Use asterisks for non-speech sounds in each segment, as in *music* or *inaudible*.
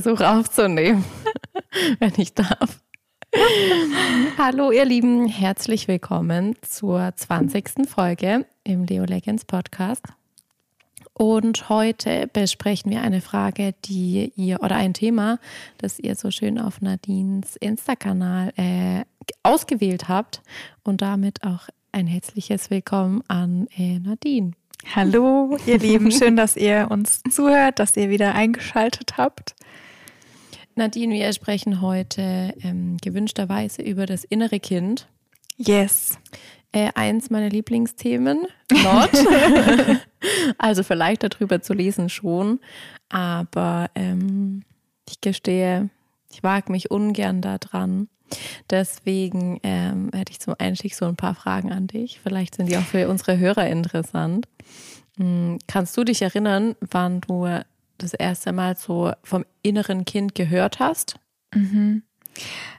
versuche aufzunehmen, *laughs* wenn ich darf. Hallo ihr Lieben, herzlich willkommen zur 20. Folge im Leo Legends Podcast. Und heute besprechen wir eine Frage, die ihr oder ein Thema, das ihr so schön auf Nadines Insta-Kanal äh, ausgewählt habt. Und damit auch ein herzliches Willkommen an äh, Nadine. Hallo, ihr Lieben, *laughs* schön, dass ihr uns zuhört, dass ihr wieder eingeschaltet habt. Nadine, wir sprechen heute ähm, gewünschterweise über das innere Kind. Yes. Äh, eins meiner Lieblingsthemen, *laughs* not. also vielleicht darüber zu lesen schon, aber ähm, ich gestehe, ich wage mich ungern da dran. Deswegen ähm, hätte ich zum Einstieg so ein paar Fragen an dich. Vielleicht sind die auch für unsere Hörer interessant. Hm, kannst du dich erinnern, wann du das erste Mal so vom inneren Kind gehört hast? Mhm.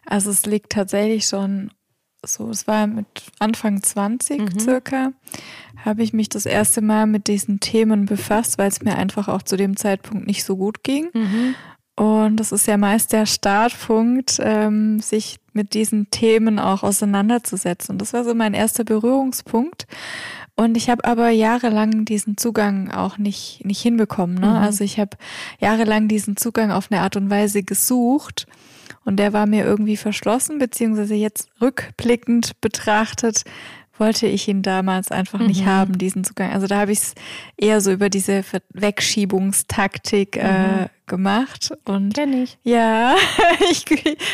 Also es liegt tatsächlich schon so, es war mit Anfang 20 mhm. circa, habe ich mich das erste Mal mit diesen Themen befasst, weil es mir einfach auch zu dem Zeitpunkt nicht so gut ging. Mhm. Und das ist ja meist der Startpunkt, ähm, sich mit diesen Themen auch auseinanderzusetzen. Und das war so mein erster Berührungspunkt. Und ich habe aber jahrelang diesen Zugang auch nicht, nicht hinbekommen. Ne? Mhm. Also ich habe jahrelang diesen Zugang auf eine Art und Weise gesucht. Und der war mir irgendwie verschlossen, beziehungsweise jetzt rückblickend betrachtet, wollte ich ihn damals einfach mhm. nicht haben, diesen Zugang. Also da habe ich es eher so über diese Wegschiebungstaktik äh, mhm. äh, gemacht. Und Kenn ich. Ja, *laughs* ich,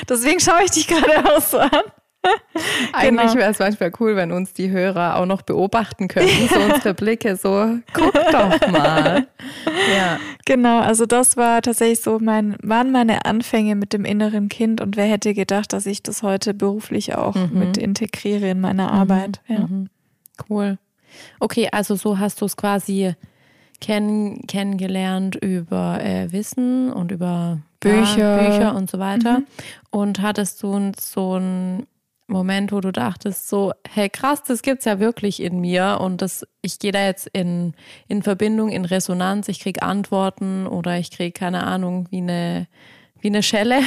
deswegen schaue ich dich gerade auch so an. *laughs* Eigentlich genau. wäre es manchmal cool, wenn uns die Hörer auch noch beobachten könnten, so *laughs* unsere Blicke, so guck doch mal. Ja. Genau, also das war tatsächlich so mein, waren meine Anfänge mit dem inneren Kind und wer hätte gedacht, dass ich das heute beruflich auch mhm. mit integriere in meiner mhm. Arbeit. Ja. Mhm. Cool. Okay, also so hast du es quasi kenn kennengelernt über äh, Wissen und über Bücher. Ja, Bücher und so weiter. Mhm. Und hattest du so ein Moment, wo du dachtest, so, hey krass, das gibt's ja wirklich in mir und das, ich gehe da jetzt in, in Verbindung, in Resonanz, ich kriege Antworten oder ich kriege, keine Ahnung, wie eine, wie eine Schelle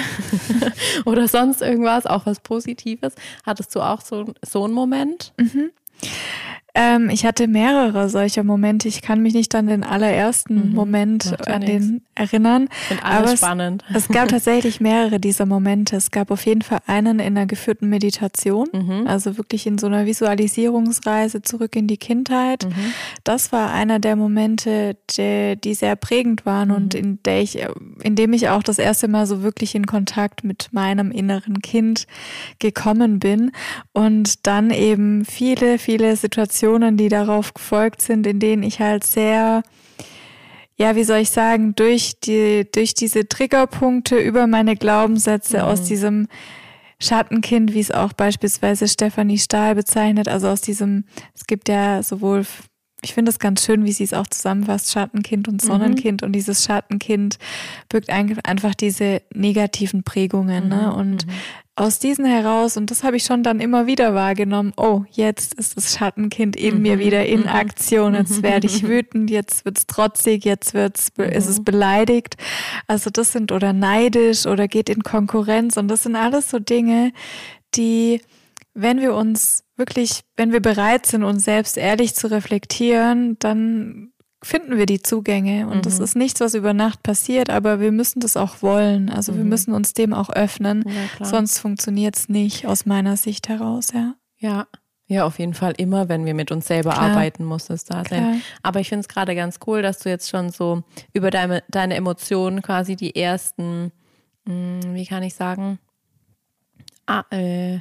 *laughs* oder sonst irgendwas, auch was Positives. Hattest du auch so, so einen Moment? Mhm. Ähm, ich hatte mehrere solcher Momente. Ich kann mich nicht an den allerersten mhm, Moment an den erinnern. Finde alles aber spannend. Es, es, gab *laughs* tatsächlich mehrere dieser Momente. Es gab auf jeden Fall einen in einer geführten Meditation, mhm. also wirklich in so einer Visualisierungsreise zurück in die Kindheit. Mhm. Das war einer der Momente, die, die sehr prägend waren und mhm. in der ich, in dem ich auch das erste Mal so wirklich in Kontakt mit meinem inneren Kind gekommen bin und dann eben viele, viele Situationen Situationen, die darauf gefolgt sind, in denen ich halt sehr, ja, wie soll ich sagen, durch die, durch diese Triggerpunkte über meine Glaubenssätze mhm. aus diesem Schattenkind, wie es auch beispielsweise Stefanie Stahl bezeichnet, also aus diesem, es gibt ja sowohl ich finde es ganz schön, wie sie es auch zusammenfasst, Schattenkind und Sonnenkind. Mhm. Und dieses Schattenkind birgt einfach diese negativen Prägungen. Ne? Mhm. Ne? Und mhm aus diesen heraus, und das habe ich schon dann immer wieder wahrgenommen, oh, jetzt ist das Schattenkind in mhm. mir wieder in mhm. Aktion, jetzt werde ich wütend, jetzt wird's trotzig, jetzt wird's, mhm. ist es beleidigt. Also das sind oder neidisch oder geht in Konkurrenz und das sind alles so Dinge, die, wenn wir uns wirklich, wenn wir bereit sind, uns selbst ehrlich zu reflektieren, dann finden wir die Zugänge. Und mhm. das ist nichts, was über Nacht passiert, aber wir müssen das auch wollen. Also mhm. wir müssen uns dem auch öffnen. Ja, Sonst funktioniert es nicht aus meiner Sicht heraus, ja. Ja. Ja, auf jeden Fall immer, wenn wir mit uns selber Klar. arbeiten, muss es da Klar. sein. Aber ich finde es gerade ganz cool, dass du jetzt schon so über deine, deine Emotionen quasi die ersten, mh, hm, wie kann ich sagen, ah, äh,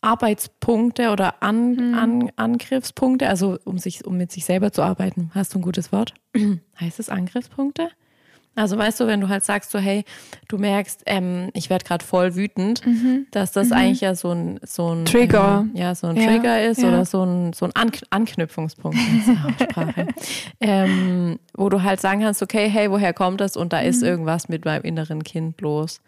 Arbeitspunkte oder An, mhm. An, Angriffspunkte, also um sich, um mit sich selber zu arbeiten. Hast du ein gutes Wort? *clears throat* heißt es Angriffspunkte? Also weißt du, wenn du halt sagst so, hey, du merkst, ähm, ich werde gerade voll wütend, mhm. dass das mhm. eigentlich ja so ein so ein Trigger, ähm, ja so ein ja, Trigger ist ja. oder so ein so ein An Anknüpfungspunkt *laughs* Sprache, ähm, wo du halt sagen kannst, okay, hey, woher kommt das? Und da ist mhm. irgendwas mit meinem inneren Kind los.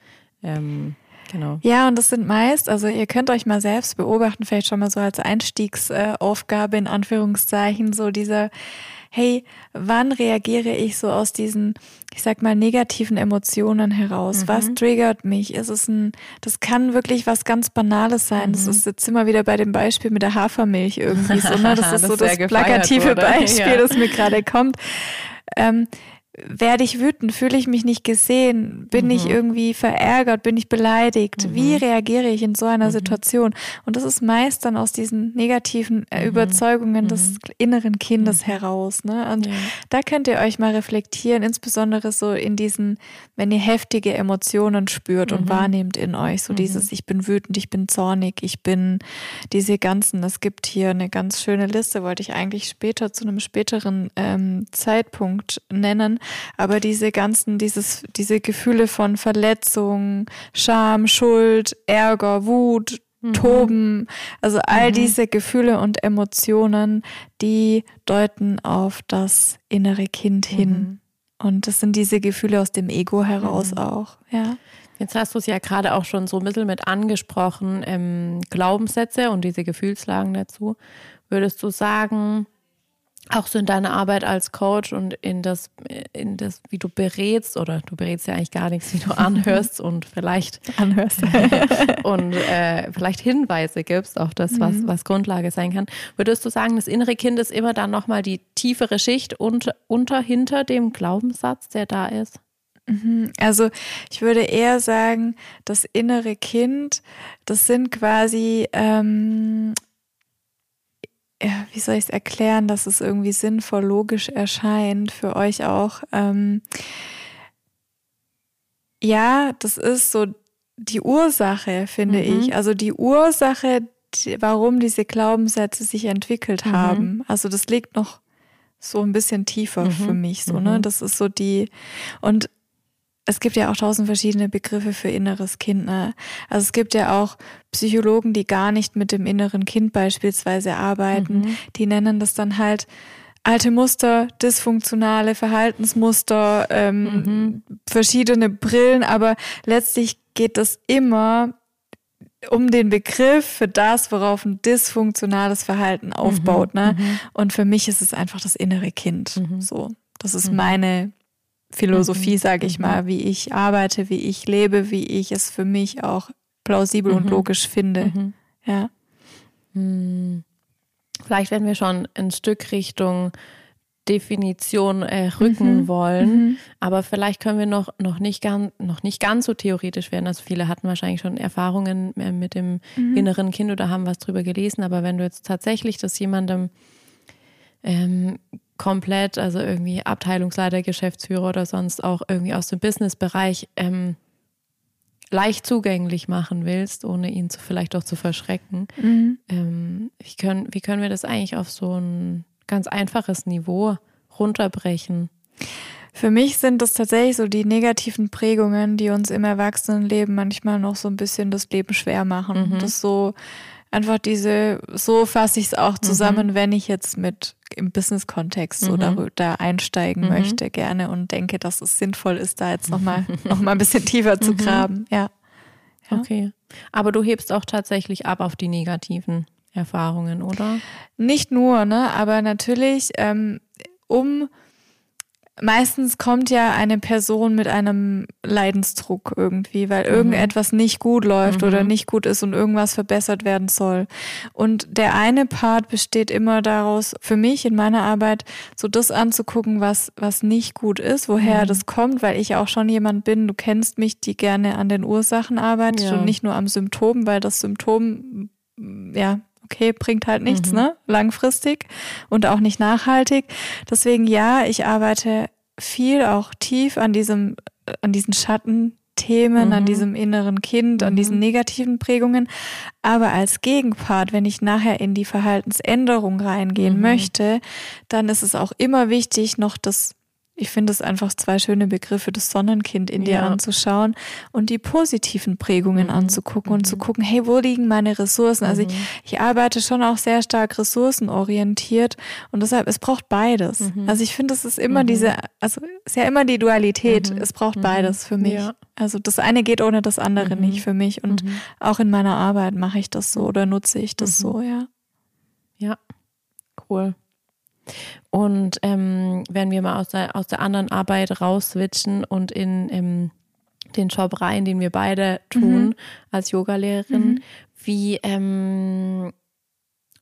Ähm, Genau. Ja, und das sind meist, also ihr könnt euch mal selbst beobachten, vielleicht schon mal so als Einstiegsaufgabe in Anführungszeichen, so dieser, hey, wann reagiere ich so aus diesen, ich sag mal, negativen Emotionen heraus? Mhm. Was triggert mich? Ist es ein, das kann wirklich was ganz Banales sein. Mhm. Das ist jetzt immer wieder bei dem Beispiel mit der Hafermilch irgendwie so, ne? *laughs* Das ist das so das plakative wurde. Beispiel, ja. das mir gerade kommt. Ähm, werde ich wütend? Fühle ich mich nicht gesehen? Bin mhm. ich irgendwie verärgert? Bin ich beleidigt? Mhm. Wie reagiere ich in so einer mhm. Situation? Und das ist meist dann aus diesen negativen äh, mhm. Überzeugungen des mhm. inneren Kindes mhm. heraus. Ne? Und ja. da könnt ihr euch mal reflektieren, insbesondere so in diesen, wenn ihr heftige Emotionen spürt und wahrnehmt in euch, so dieses, ich bin wütend, ich bin zornig, ich bin diese ganzen, es gibt hier eine ganz schöne Liste, wollte ich eigentlich später zu einem späteren ähm, Zeitpunkt nennen aber diese ganzen, dieses, diese Gefühle von Verletzung, Scham, Schuld, Ärger, Wut, mhm. Toben, also all mhm. diese Gefühle und Emotionen, die deuten auf das innere Kind hin. Mhm. Und das sind diese Gefühle aus dem Ego heraus mhm. auch, ja. Jetzt hast du es ja gerade auch schon so ein bisschen mit angesprochen, ähm, Glaubenssätze und diese Gefühlslagen dazu. Würdest du sagen, auch so in deiner Arbeit als Coach und in das, in das, wie du berätst, oder du berätst ja eigentlich gar nichts, wie du *laughs* anhörst und vielleicht anhörst *laughs* und äh, vielleicht Hinweise gibst auf das, was, mhm. was Grundlage sein kann. Würdest du sagen, das innere Kind ist immer dann nochmal die tiefere Schicht unter, unter hinter dem Glaubenssatz, der da ist? Mhm. Also ich würde eher sagen, das innere Kind, das sind quasi ähm, wie soll ich es erklären, dass es irgendwie sinnvoll, logisch erscheint für euch auch. Ähm, ja, das ist so die Ursache, finde mhm. ich. Also die Ursache, warum diese Glaubenssätze sich entwickelt mhm. haben. Also das liegt noch so ein bisschen tiefer mhm. für mich, so, ne? Mhm. Das ist so die, und es gibt ja auch tausend verschiedene Begriffe für inneres Kind. Ne? Also es gibt ja auch Psychologen, die gar nicht mit dem inneren Kind beispielsweise arbeiten. Mhm. Die nennen das dann halt alte Muster, dysfunktionale Verhaltensmuster, ähm, mhm. verschiedene Brillen, aber letztlich geht das immer um den Begriff für das, worauf ein dysfunktionales Verhalten aufbaut. Mhm. Ne? Mhm. Und für mich ist es einfach das innere Kind. Mhm. So, das ist mhm. meine Philosophie, mhm. sage ich mhm. mal, wie ich arbeite, wie ich lebe, wie ich es für mich auch plausibel mhm. und logisch finde. Mhm. Ja. Hm. Vielleicht, wenn wir schon ein Stück Richtung Definition äh, rücken mhm. wollen, mhm. aber vielleicht können wir noch, noch, nicht ganz, noch nicht ganz so theoretisch werden. Also viele hatten wahrscheinlich schon Erfahrungen äh, mit dem inneren Kind oder haben was drüber gelesen, aber wenn du jetzt tatsächlich das jemandem ähm, komplett, also irgendwie Abteilungsleiter, Geschäftsführer oder sonst auch irgendwie aus dem Businessbereich ähm, leicht zugänglich machen willst, ohne ihn zu, vielleicht auch zu verschrecken. Mhm. Ähm, wie, können, wie können wir das eigentlich auf so ein ganz einfaches Niveau runterbrechen? Für mich sind das tatsächlich so die negativen Prägungen, die uns im Erwachsenenleben manchmal noch so ein bisschen das Leben schwer machen. Mhm. Das so einfach diese, so fasse ich es auch mhm. zusammen, mhm. wenn ich jetzt mit im Business-Kontext so mhm. da, einsteigen mhm. möchte, gerne und denke, dass es sinnvoll ist, da jetzt nochmal *laughs* noch mal ein bisschen tiefer zu mhm. graben. Ja. ja. Okay. Aber du hebst auch tatsächlich ab auf die negativen Erfahrungen, oder? Nicht nur, ne? Aber natürlich, ähm, um meistens kommt ja eine Person mit einem Leidensdruck irgendwie, weil mhm. irgendetwas nicht gut läuft mhm. oder nicht gut ist und irgendwas verbessert werden soll. Und der eine Part besteht immer daraus, für mich in meiner Arbeit, so das anzugucken, was, was nicht gut ist, woher mhm. das kommt, weil ich auch schon jemand bin, du kennst mich, die gerne an den Ursachen arbeitet ja. und nicht nur am Symptom, weil das Symptom, ja, okay, bringt halt nichts, mhm. ne? Langfristig und auch nicht nachhaltig. Deswegen ja, ich arbeite viel auch tief an diesem, an diesen Schattenthemen, mhm. an diesem inneren Kind, mhm. an diesen negativen Prägungen. Aber als Gegenpart, wenn ich nachher in die Verhaltensänderung reingehen mhm. möchte, dann ist es auch immer wichtig, noch das ich finde es einfach zwei schöne Begriffe, das Sonnenkind in dir ja. anzuschauen und die positiven Prägungen mhm. anzugucken mhm. und zu mhm. gucken, hey, wo liegen meine Ressourcen? Also ich, mhm. ich arbeite schon auch sehr stark ressourcenorientiert und deshalb, es braucht beides. Mhm. Also ich finde, es ist immer diese, also es ist ja immer die Dualität, es braucht beides für mich. Ja. Also das eine geht ohne das andere nicht für mich und auch in meiner Arbeit mache ich das so oder nutze ich das so, ja. Ja, cool. Und ähm, wenn wir mal aus der, aus der anderen Arbeit rausswitchen und in ähm, den Job rein, den wir beide tun mhm. als Yogalehrerin, mhm. wie, ähm,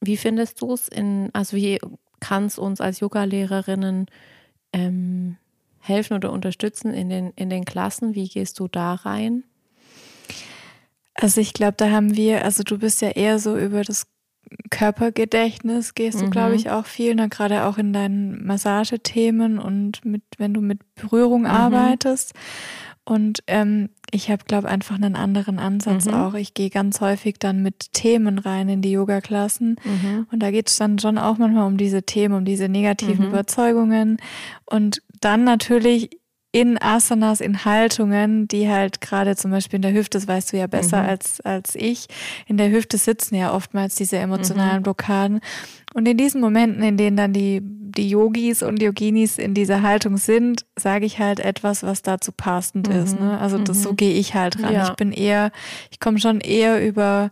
wie findest du es in, also wie kann es uns als Yogalehrerinnen ähm, helfen oder unterstützen in den, in den Klassen? Wie gehst du da rein? Also ich glaube, da haben wir, also du bist ja eher so über das Körpergedächtnis gehst du, mhm. glaube ich, auch viel, ne? gerade auch in deinen Massagethemen und mit, wenn du mit Berührung mhm. arbeitest. Und ähm, ich habe, glaube ich, einfach einen anderen Ansatz mhm. auch. Ich gehe ganz häufig dann mit Themen rein in die Yoga-Klassen. Mhm. Und da geht es dann schon auch manchmal um diese Themen, um diese negativen mhm. Überzeugungen. Und dann natürlich in Asanas, in Haltungen, die halt gerade zum Beispiel in der Hüfte, das weißt du ja besser mhm. als, als ich, in der Hüfte sitzen ja oftmals diese emotionalen mhm. Blockaden. Und in diesen Momenten, in denen dann die, die Yogis und Yoginis in dieser Haltung sind, sage ich halt etwas, was dazu passend mhm. ist. Ne? Also das, so mhm. gehe ich halt ran. Ja. Ich bin eher, ich komme schon eher über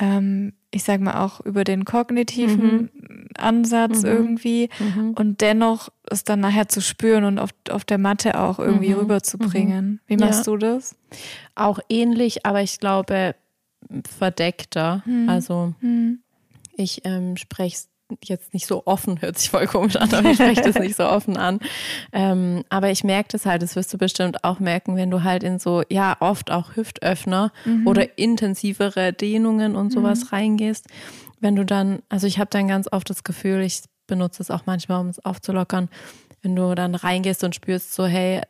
ähm, ich sage mal auch über den kognitiven mhm. Ansatz mhm. irgendwie mhm. und dennoch es dann nachher zu spüren und auf, auf der Matte auch irgendwie mhm. rüberzubringen. Mhm. Wie machst ja. du das? Auch ähnlich, aber ich glaube verdeckter. Mhm. Also ich ähm, spreche jetzt nicht so offen, hört sich voll komisch an, aber ich spreche das nicht so offen an. Ähm, aber ich merke das halt, das wirst du bestimmt auch merken, wenn du halt in so, ja, oft auch Hüftöffner mhm. oder intensivere Dehnungen und sowas mhm. reingehst. Wenn du dann, also ich habe dann ganz oft das Gefühl, ich benutze es auch manchmal, um es aufzulockern, wenn du dann reingehst und spürst so, hey,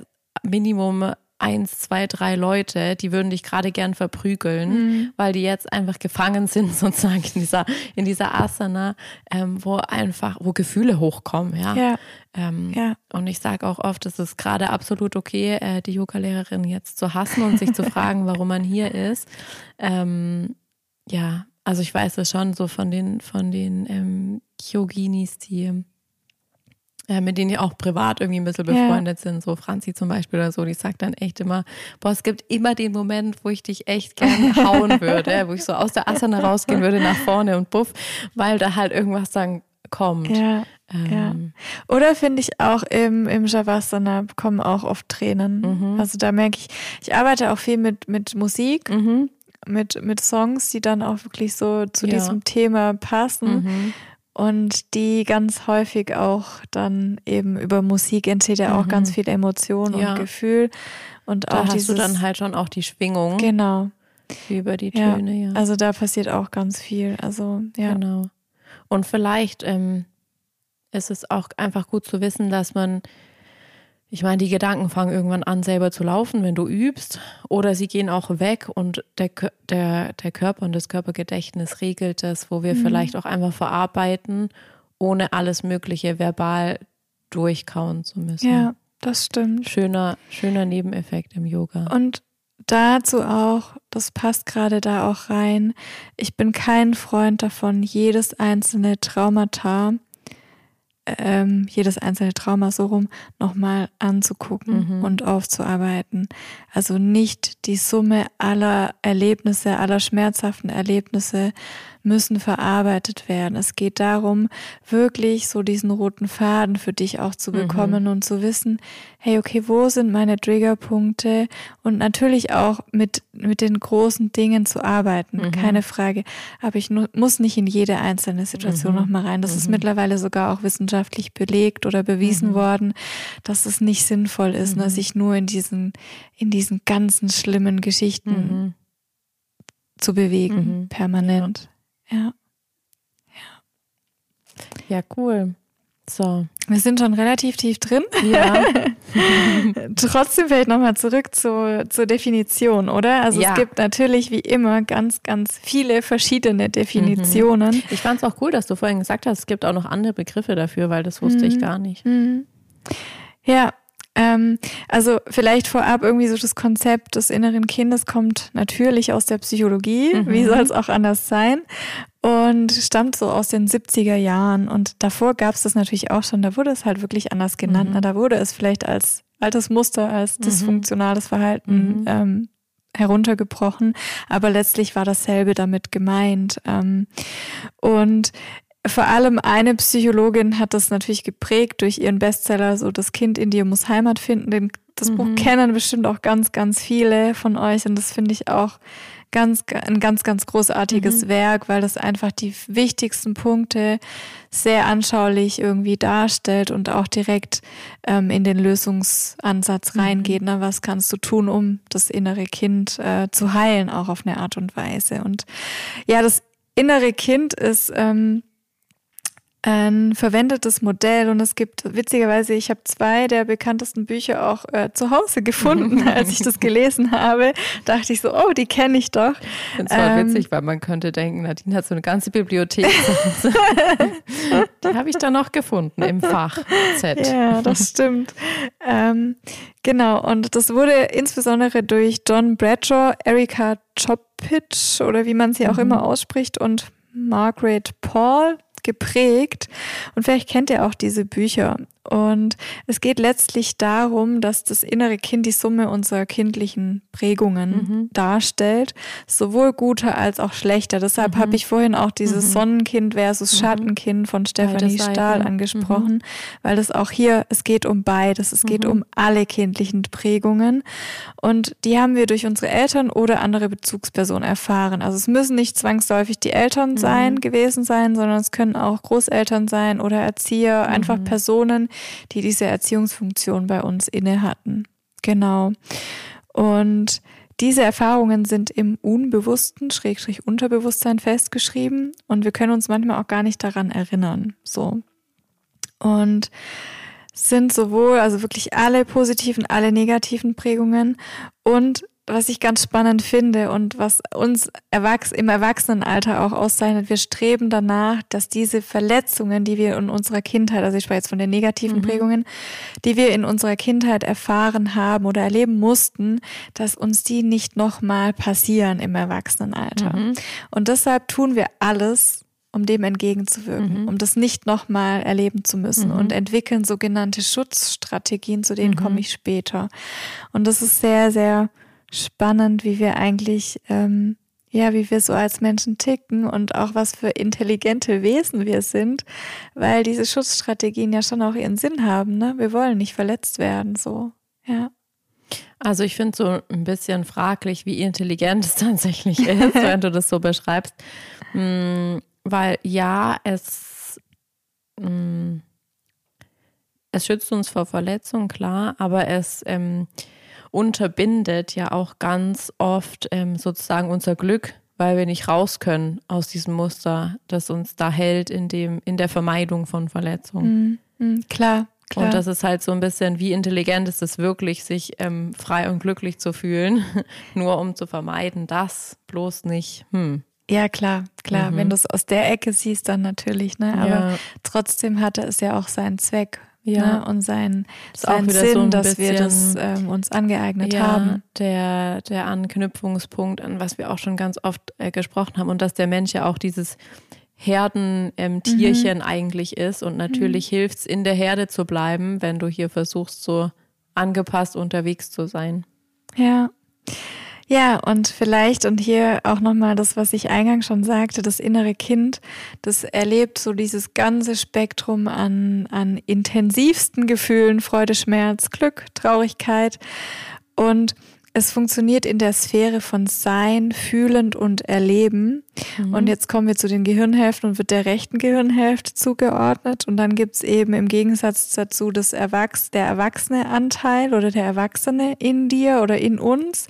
Minimum eins, zwei, drei Leute, die würden dich gerade gern verprügeln, mhm. weil die jetzt einfach gefangen sind, *laughs* sozusagen in dieser, in dieser Asana, ähm, wo einfach, wo Gefühle hochkommen, ja. ja. Ähm, ja. Und ich sage auch oft, es ist gerade absolut okay, äh, die Yoga-Lehrerin jetzt zu hassen und sich zu *laughs* fragen, warum man hier ist. Ähm, ja, also ich weiß es schon so von den, von den ähm, Yoginis, die mit denen ich auch privat irgendwie ein bisschen befreundet ja. sind, so Franzi zum Beispiel oder so, die sagt dann echt immer, boah, es gibt immer den Moment, wo ich dich echt gern *laughs* hauen würde, wo ich so aus der Asana rausgehen würde nach vorne und buff, weil da halt irgendwas dann kommt. Ja. Ähm. ja. Oder finde ich auch im, im Shavasana kommen auch oft Tränen. Mhm. Also da merke ich, ich arbeite auch viel mit, mit Musik. Mhm. Mit, mit Songs, die dann auch wirklich so zu ja. diesem Thema passen. Mhm und die ganz häufig auch dann eben über Musik entsteht ja auch mhm. ganz viel Emotion ja. und Gefühl und da auch hast dieses, du dann halt schon auch die Schwingung. Genau. Über die Töne, ja. ja. Also da passiert auch ganz viel. Also ja. Genau. Und vielleicht ähm, ist es auch einfach gut zu wissen, dass man ich meine, die Gedanken fangen irgendwann an, selber zu laufen, wenn du übst, oder sie gehen auch weg und der, der, der Körper und das Körpergedächtnis regelt das, wo wir mhm. vielleicht auch einfach verarbeiten, ohne alles Mögliche verbal durchkauen zu müssen. Ja, das stimmt. Schöner, schöner Nebeneffekt im Yoga. Und dazu auch, das passt gerade da auch rein, ich bin kein Freund davon, jedes einzelne Traumata ähm, jedes einzelne Trauma so rum nochmal anzugucken mhm. und aufzuarbeiten. Also nicht die Summe aller Erlebnisse, aller schmerzhaften Erlebnisse müssen verarbeitet werden. Es geht darum, wirklich so diesen roten Faden für dich auch zu mhm. bekommen mhm. und zu wissen, hey, okay, wo sind meine Triggerpunkte? Und natürlich auch mit, mit den großen Dingen zu arbeiten, mhm. keine Frage. Aber ich muss nicht in jede einzelne Situation mhm. nochmal rein. Das ist mhm. mittlerweile sogar auch wissenschaftlich belegt oder bewiesen mhm. worden, dass es nicht sinnvoll ist, ne, sich nur in diesen, in diesen ganzen schlimmen Geschichten zu bewegen, permanent. Ja. Ja. Ja, cool. So. Wir sind schon relativ tief drin. Ja. *laughs* Trotzdem vielleicht nochmal zurück zu, zur Definition, oder? Also ja. es gibt natürlich wie immer ganz, ganz viele verschiedene Definitionen. Mhm. Ich fand es auch cool, dass du vorhin gesagt hast, es gibt auch noch andere Begriffe dafür, weil das wusste mhm. ich gar nicht. Mhm. Ja, ähm, also vielleicht vorab irgendwie so das Konzept des inneren Kindes kommt natürlich aus der Psychologie. Mhm. Wie soll es auch anders sein? Und stammt so aus den 70er Jahren. Und davor gab es das natürlich auch schon. Da wurde es halt wirklich anders genannt. Mhm. Da wurde es vielleicht als altes Muster, als mhm. dysfunktionales Verhalten mhm. ähm, heruntergebrochen. Aber letztlich war dasselbe damit gemeint. Ähm, und vor allem eine Psychologin hat das natürlich geprägt durch ihren Bestseller, so das Kind in dir muss Heimat finden. Den, das mhm. Buch kennen bestimmt auch ganz, ganz viele von euch und das finde ich auch ganz, ein ganz, ganz großartiges mhm. Werk, weil das einfach die wichtigsten Punkte sehr anschaulich irgendwie darstellt und auch direkt ähm, in den Lösungsansatz mhm. reingeht. Ne? Was kannst du tun, um das innere Kind äh, zu heilen, auch auf eine Art und Weise? Und ja, das innere Kind ist ähm, ein verwendetes Modell und es gibt witzigerweise, ich habe zwei der bekanntesten Bücher auch äh, zu Hause *laughs* gefunden, als ich das gelesen habe, dachte ich so, oh, die kenne ich doch. Finde es ähm, witzig, weil man könnte denken, Nadine hat so eine ganze Bibliothek. *laughs* die habe ich da noch gefunden im Fach Z. Ja, das stimmt. Ähm, genau, und das wurde insbesondere durch John Bradshaw, Erika Chopitch oder wie man sie auch mhm. immer ausspricht und Margaret Paul geprägt. Und vielleicht kennt ihr auch diese Bücher. Und es geht letztlich darum, dass das innere Kind die Summe unserer kindlichen Prägungen mhm. darstellt, sowohl gute als auch schlechte. Deshalb mhm. habe ich vorhin auch dieses mhm. Sonnenkind versus mhm. Schattenkind von Stefanie Stahl angesprochen, mhm. weil das auch hier, es geht um beides, es geht mhm. um alle kindlichen Prägungen und die haben wir durch unsere Eltern oder andere Bezugspersonen erfahren. Also es müssen nicht zwangsläufig die Eltern sein, gewesen sein, sondern es können auch Großeltern sein oder Erzieher, einfach Personen, die diese Erziehungsfunktion bei uns inne hatten. Genau. Und diese Erfahrungen sind im Unbewussten, Schrägstrich Unterbewusstsein festgeschrieben und wir können uns manchmal auch gar nicht daran erinnern. So. Und sind sowohl, also wirklich alle positiven, alle negativen Prägungen und was ich ganz spannend finde und was uns Erwachs im Erwachsenenalter auch auszeichnet, wir streben danach, dass diese Verletzungen, die wir in unserer Kindheit, also ich spreche jetzt von den negativen mhm. Prägungen, die wir in unserer Kindheit erfahren haben oder erleben mussten, dass uns die nicht nochmal passieren im Erwachsenenalter. Mhm. Und deshalb tun wir alles, um dem entgegenzuwirken, mhm. um das nicht nochmal erleben zu müssen mhm. und entwickeln sogenannte Schutzstrategien, zu denen mhm. komme ich später. Und das ist sehr, sehr spannend, wie wir eigentlich, ähm, ja, wie wir so als Menschen ticken und auch was für intelligente Wesen wir sind, weil diese Schutzstrategien ja schon auch ihren Sinn haben, ne? Wir wollen nicht verletzt werden, so, ja. Also ich finde so ein bisschen fraglich, wie intelligent es *laughs* tatsächlich ist, wenn du das so beschreibst. Mm, weil ja, es, mm, es schützt uns vor Verletzungen, klar, aber es ähm, unterbindet ja auch ganz oft ähm, sozusagen unser Glück, weil wir nicht raus können aus diesem Muster, das uns da hält in dem, in der Vermeidung von Verletzungen. Mhm. Mhm, klar. Klar. Und das ist halt so ein bisschen, wie intelligent ist es wirklich, sich ähm, frei und glücklich zu fühlen, *laughs* nur um zu vermeiden, dass bloß nicht, hm. Ja, klar, klar. Mhm. Wenn du es aus der Ecke siehst, dann natürlich, ne? Aber ja. trotzdem hatte es ja auch seinen Zweck. Ja. Ne? Und sein, sein Sinn, so dass wir das ähm, uns angeeignet ja, haben. Der, der Anknüpfungspunkt, an was wir auch schon ganz oft äh, gesprochen haben und dass der Mensch ja auch dieses Herdentierchen ähm, mhm. eigentlich ist und natürlich mhm. hilft es, in der Herde zu bleiben, wenn du hier versuchst, so angepasst unterwegs zu sein. Ja. Ja, und vielleicht, und hier auch nochmal das, was ich eingangs schon sagte, das innere Kind, das erlebt so dieses ganze Spektrum an, an intensivsten Gefühlen, Freude, Schmerz, Glück, Traurigkeit. Und es funktioniert in der Sphäre von Sein, Fühlend und Erleben. Mhm. Und jetzt kommen wir zu den Gehirnhälften und wird der rechten Gehirnhälfte zugeordnet. Und dann gibt's eben im Gegensatz dazu das Erwachs der erwachsene Anteil oder der Erwachsene in dir oder in uns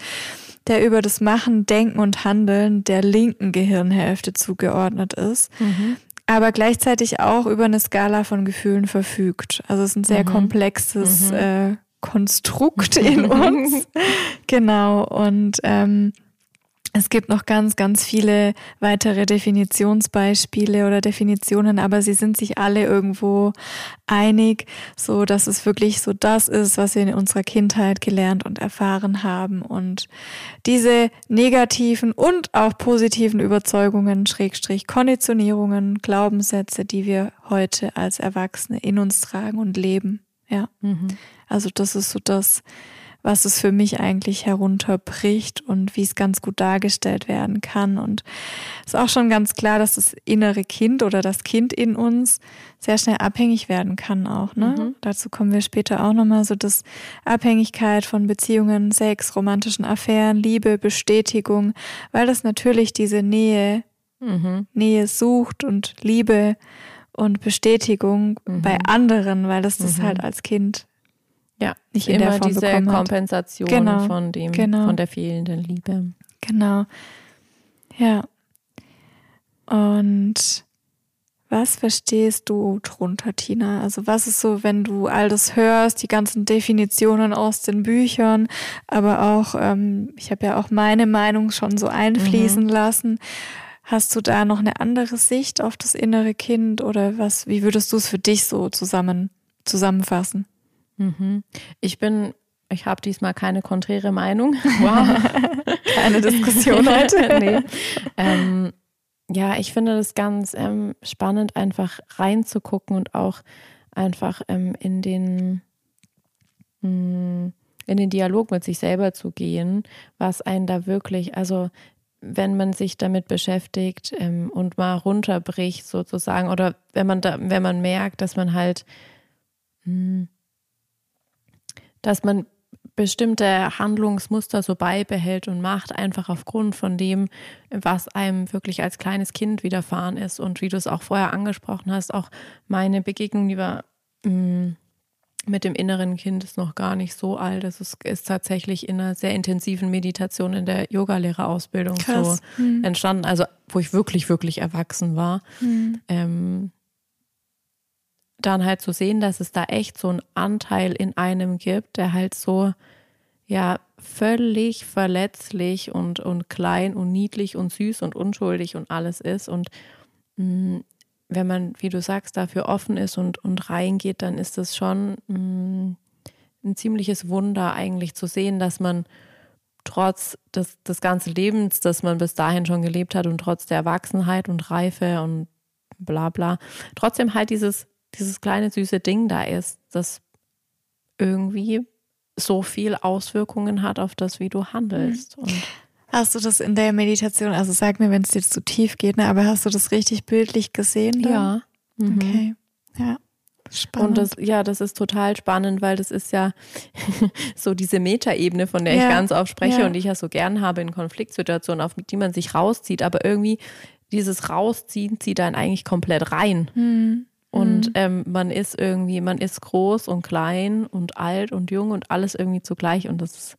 der über das Machen, Denken und Handeln der linken Gehirnhälfte zugeordnet ist. Mhm. aber gleichzeitig auch über eine Skala von Gefühlen verfügt. Also es ist ein sehr mhm. komplexes mhm. äh, Konstrukt in *laughs* uns. genau. Und ähm, Es gibt noch ganz, ganz viele weitere Definitionsbeispiele oder Definitionen, aber sie sind sich alle irgendwo einig, so dass es wirklich so das ist, was wir in unserer Kindheit gelernt und erfahren haben. Und diese negativen und auch positiven Überzeugungen, Schrägstrich Konditionierungen, Glaubenssätze, die wir heute als Erwachsene in uns tragen und leben. Ja. Mhm. Also das ist so das, was es für mich eigentlich herunterbricht und wie es ganz gut dargestellt werden kann. Und es ist auch schon ganz klar, dass das innere Kind oder das Kind in uns sehr schnell abhängig werden kann auch. Ne? Mhm. Dazu kommen wir später auch nochmal, so dass Abhängigkeit von Beziehungen, Sex, romantischen Affären, Liebe, Bestätigung, weil das natürlich diese Nähe, mhm. Nähe sucht und Liebe und Bestätigung mhm. bei anderen, weil das das mhm. halt als Kind ja, nicht in immer diese Kompensation genau, von dem, genau. von der fehlenden Liebe. Genau. Ja. Und was verstehst du drunter, Tina? Also was ist so, wenn du all das hörst, die ganzen Definitionen aus den Büchern, aber auch, ähm, ich habe ja auch meine Meinung schon so einfließen mhm. lassen. Hast du da noch eine andere Sicht auf das innere Kind oder was? Wie würdest du es für dich so zusammen zusammenfassen? Mhm. Ich bin, ich habe diesmal keine konträre Meinung. Wow. *laughs* keine Diskussion heute. *laughs* nee. Ähm, ja, ich finde das ganz ähm, spannend, einfach reinzugucken und auch einfach ähm, in den mh, hm, in den Dialog mit sich selber zu gehen, was einen da wirklich, also wenn man sich damit beschäftigt ähm, und mal runterbricht sozusagen, oder wenn man da, wenn man merkt, dass man halt mh, hm, dass man bestimmte Handlungsmuster so beibehält und macht, einfach aufgrund von dem, was einem wirklich als kleines Kind widerfahren ist. Und wie du es auch vorher angesprochen hast, auch meine Begegnung lieber mm, mit dem inneren Kind ist noch gar nicht so alt. Es ist, ist tatsächlich in einer sehr intensiven Meditation in der Yogalehrerausbildung so hm. entstanden, also wo ich wirklich, wirklich erwachsen war. Hm. Ähm, dann halt zu sehen, dass es da echt so einen Anteil in einem gibt, der halt so, ja, völlig verletzlich und, und klein und niedlich und süß und unschuldig und alles ist. Und mh, mm, wenn man, wie du sagst, dafür offen ist und, und reingeht, dann ist das schon mh, mm, ein ziemliches Wunder eigentlich zu sehen, dass man trotz des, des ganzen Lebens, das man bis dahin schon gelebt hat und trotz der Erwachsenheit und Reife und bla bla, trotzdem halt dieses dieses kleine süße Ding da ist, das irgendwie so viel Auswirkungen hat auf das, wie du handelst. Mhm. hast du das in der Meditation, also sag mir, wenn es jetzt zu tief geht, ne, aber hast du das richtig bildlich gesehen? Dann? Ja. Mhm. Okay. Ja. Spannend. Und das, ja, das ist total spannend, weil das ist ja *laughs* so diese Metaebene, von der ja, ich ganz oft spreche ja. und die ich ja so gern habe in Konfliktsituationen, auf die man sich rauszieht. Aber irgendwie dieses Rausziehen zieht dann eigentlich komplett rein. Mhm. Und mhm. ähm, man ist irgendwie, man ist groß und klein und alt und jung und alles irgendwie zugleich. Und das ist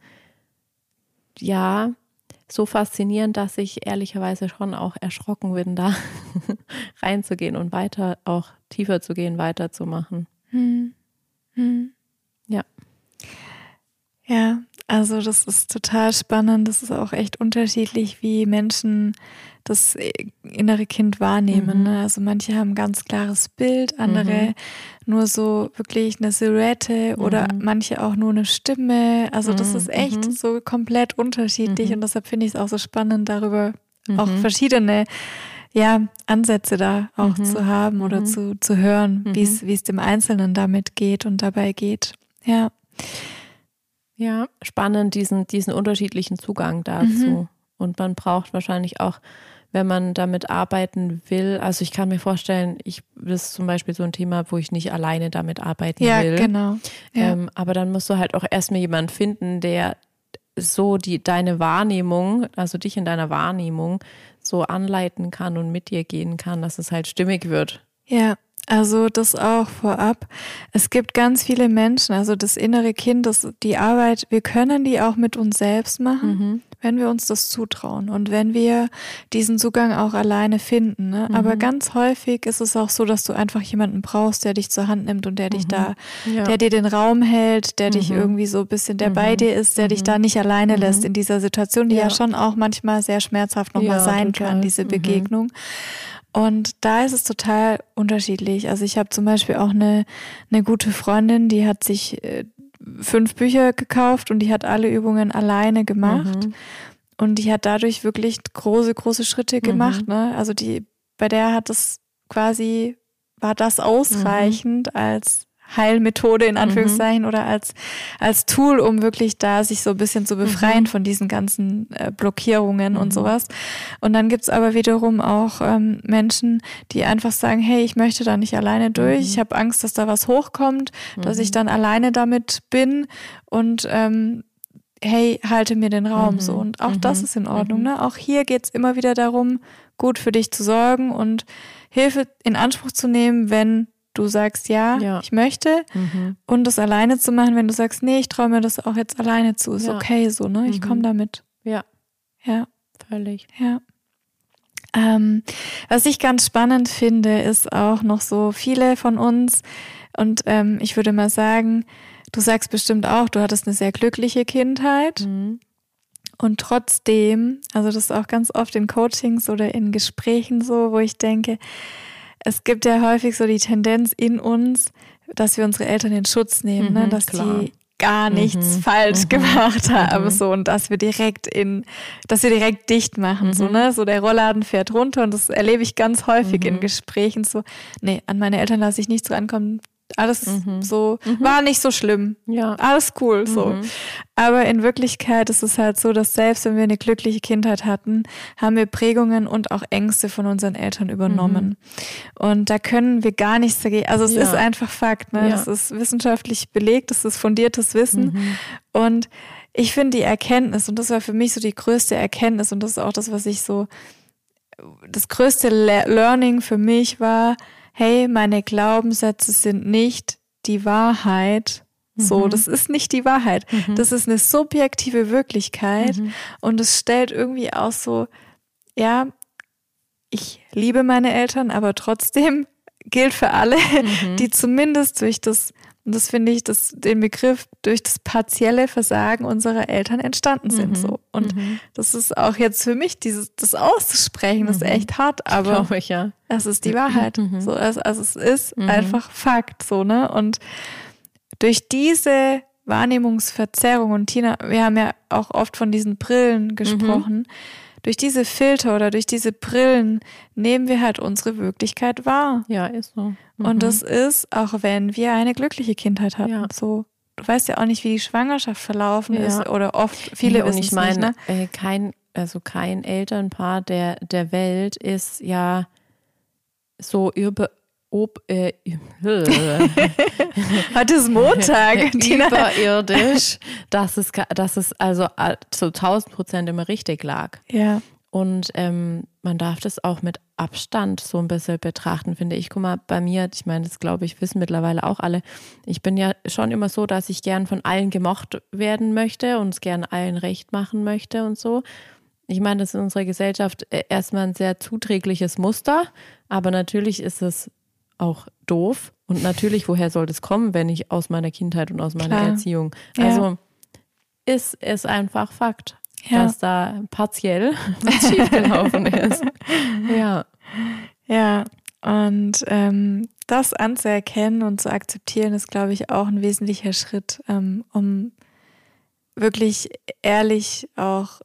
ja so faszinierend, dass ich ehrlicherweise schon auch erschrocken bin, da *laughs* reinzugehen und weiter, auch tiefer zu gehen, weiterzumachen. Mhm. Mhm. Ja. Ja, also das ist total spannend. Das ist auch echt unterschiedlich, wie Menschen das äh, innere Kind wahrnehmen. Mhm. Ne? Also manche haben ein ganz klares Bild, andere mhm. nur so wirklich eine Silhouette oder mhm. manche auch nur eine Stimme. Also das mhm. ist echt mhm. so komplett unterschiedlich und deshalb finde ich es auch so spannend, darüber auch verschiedene ja, Ansätze da auch zu haben oder zu, zu hören, wie es dem Einzelnen damit geht und dabei geht. Ja. Ja, spannend, diesen, diesen unterschiedlichen Zugang dazu. Und man braucht wahrscheinlich auch wenn man damit arbeiten will. Also ich kann mir vorstellen, ich das ist zum Beispiel so ein Thema, wo ich nicht alleine damit arbeiten ja, will. Genau. Ja, ähm, aber dann musst du halt auch erstmal jemanden finden, der so die deine Wahrnehmung, also dich in deiner Wahrnehmung so anleiten kann und mit dir gehen kann, dass es halt stimmig wird. Ja, also das auch vorab. Es gibt ganz viele Menschen, also das innere Kind, das, die Arbeit, wir können die auch mit uns selbst machen. Mhm wenn wir uns das zutrauen und wenn wir diesen Zugang auch alleine finden. Ne? Mhm. Aber ganz häufig ist es auch so, dass du einfach jemanden brauchst, der dich zur Hand nimmt und der dich mhm. da, ja. der dir den Raum hält, der mhm. dich irgendwie so ein bisschen, der bei mhm. dir ist, der dich da mhm. nicht alleine lässt mhm. in dieser Situation, die ja, ja schon auch manchmal sehr schmerzhaft nochmal ja, sein total. kann, diese Begegnung. Und da ist es total unterschiedlich. Also ich habe zum Beispiel auch eine, eine gute Freundin, die hat sich äh, fünf Bücher gekauft und die hat alle Übungen alleine gemacht. Mhm. Und die hat dadurch wirklich große, große Schritte gemacht. Mhm. Ne? Also die, bei der hat es quasi, war das ausreichend mhm. als Heilmethode in Anführungszeichen mhm. oder als, als Tool, um wirklich da sich so ein bisschen zu befreien mhm. von diesen ganzen äh, Blockierungen mhm. und sowas. Und dann gibt's aber wiederum auch ähm, Menschen, die einfach sagen, hey, ich möchte da nicht alleine durch, ich mhm. habe Angst, dass da was hochkommt, dass ich mhm. dann alleine damit bin und ähm, hey, halte mir den Raum so. Und auch das ist in Ordnung. Ne? Auch hier geht's immer wieder darum, gut für dich zu sorgen und Hilfe in Anspruch zu nehmen, wenn du sagst, ja, ja. ich möchte. Mhm. Und das alleine zu machen, wenn du sagst, nee, ich traue mir das auch jetzt alleine zu, ist ja. okay so, ne? Ich mhm. komme damit. Ja. Ja. Völlig. Ja. Ähm, was ich ganz spannend finde, ist auch noch so viele von uns, und ähm, ich würde mal sagen, du sagst bestimmt auch, du hattest eine sehr glückliche Kindheit. Mhm. Und trotzdem, also das ist auch ganz oft in Coachings oder in Gesprächen so, wo ich denke, es gibt ja häufig so die Tendenz in uns, dass wir unsere Eltern in Schutz nehmen, ne? mhm, ne? dass klar. die gar nichts mhm, falsch mhm, gemacht haben, mhm. so und dass wir direkt in, dass wir direkt dicht machen, so mhm. ne, so der Rollladen fährt runter und das erlebe ich ganz häufig in mhm. Gesprächen, so, nee, an meine Eltern lasse ich nichts rankommen, alles mhm. so, mhm. war nicht so schlimm. Ja. Alles cool, so. Mhm. Aber in Wirklichkeit ist es halt so, dass selbst wenn wir eine glückliche Kindheit hatten, haben wir Prägungen und auch Ängste von unseren Eltern übernommen. Mhm. Und da können wir gar nichts dagegen. Also es ja. ist einfach Fakt, ne? Ja. Das ist wissenschaftlich belegt, das ist fundiertes Wissen. Mhm. Und ich finde die Erkenntnis, und das war für mich so die größte Erkenntnis, und das ist auch das, was ich so, das größte Le Learning für mich war, hey, meine Glaubenssätze sind nicht die Wahrheit. So, mhm. das ist nicht die Wahrheit. Mhm. Das ist eine subjektive Wirklichkeit mhm. und es stellt irgendwie auch so, ja, ich liebe meine Eltern, aber trotzdem *laughs* gilt für alle, mhm. die zumindest durch das und das finde ich, dass den Begriff durch das partielle Versagen unserer Eltern entstanden sind. Mhm. So. Und mhm. das ist auch jetzt für mich, dieses, das auszusprechen, das ist mhm. echt hart, aber ich, ja. das ist die Wahrheit. Mhm. So, also, also es ist mhm. einfach Fakt, so, ne? Und durch diese Wahrnehmungsverzerrung, und Tina, wir haben ja auch oft von diesen Brillen gesprochen, durch diese Filter oder durch diese Brillen nehmen wir halt unsere Wirklichkeit wahr. Ja, ist so. Mhm. Und das ist, auch wenn wir eine glückliche Kindheit hatten. Ja. So, du weißt ja auch nicht, wie die Schwangerschaft verlaufen ja. ist oder oft viele ja, wissen ich meine, nicht, ne? Äh, kein also kein Elternpaar der der Welt ist ja so über ob äh, *laughs* Heute ist Montag. *laughs* Überirdisch, dass es, dass es also zu 1000 Prozent immer richtig lag. Ja. Und ähm, man darf das auch mit Abstand so ein bisschen betrachten, finde ich. Guck mal, bei mir, ich meine, das glaube ich, wissen mittlerweile auch alle. Ich bin ja schon immer so, dass ich gern von allen gemocht werden möchte und es gern allen recht machen möchte und so. Ich meine, das ist in unserer Gesellschaft äh, erstmal ein sehr zuträgliches Muster, aber natürlich ist es auch doof. Und natürlich, woher soll das kommen, wenn ich aus meiner Kindheit und aus meiner Klar. Erziehung? Also ja. ist es einfach Fakt, ja. dass da partiell *laughs* was schiefgelaufen ist. *laughs* Ja. Ja, und ähm, das anzuerkennen und zu akzeptieren, ist, glaube ich, auch ein wesentlicher Schritt, ähm, um wirklich ehrlich auch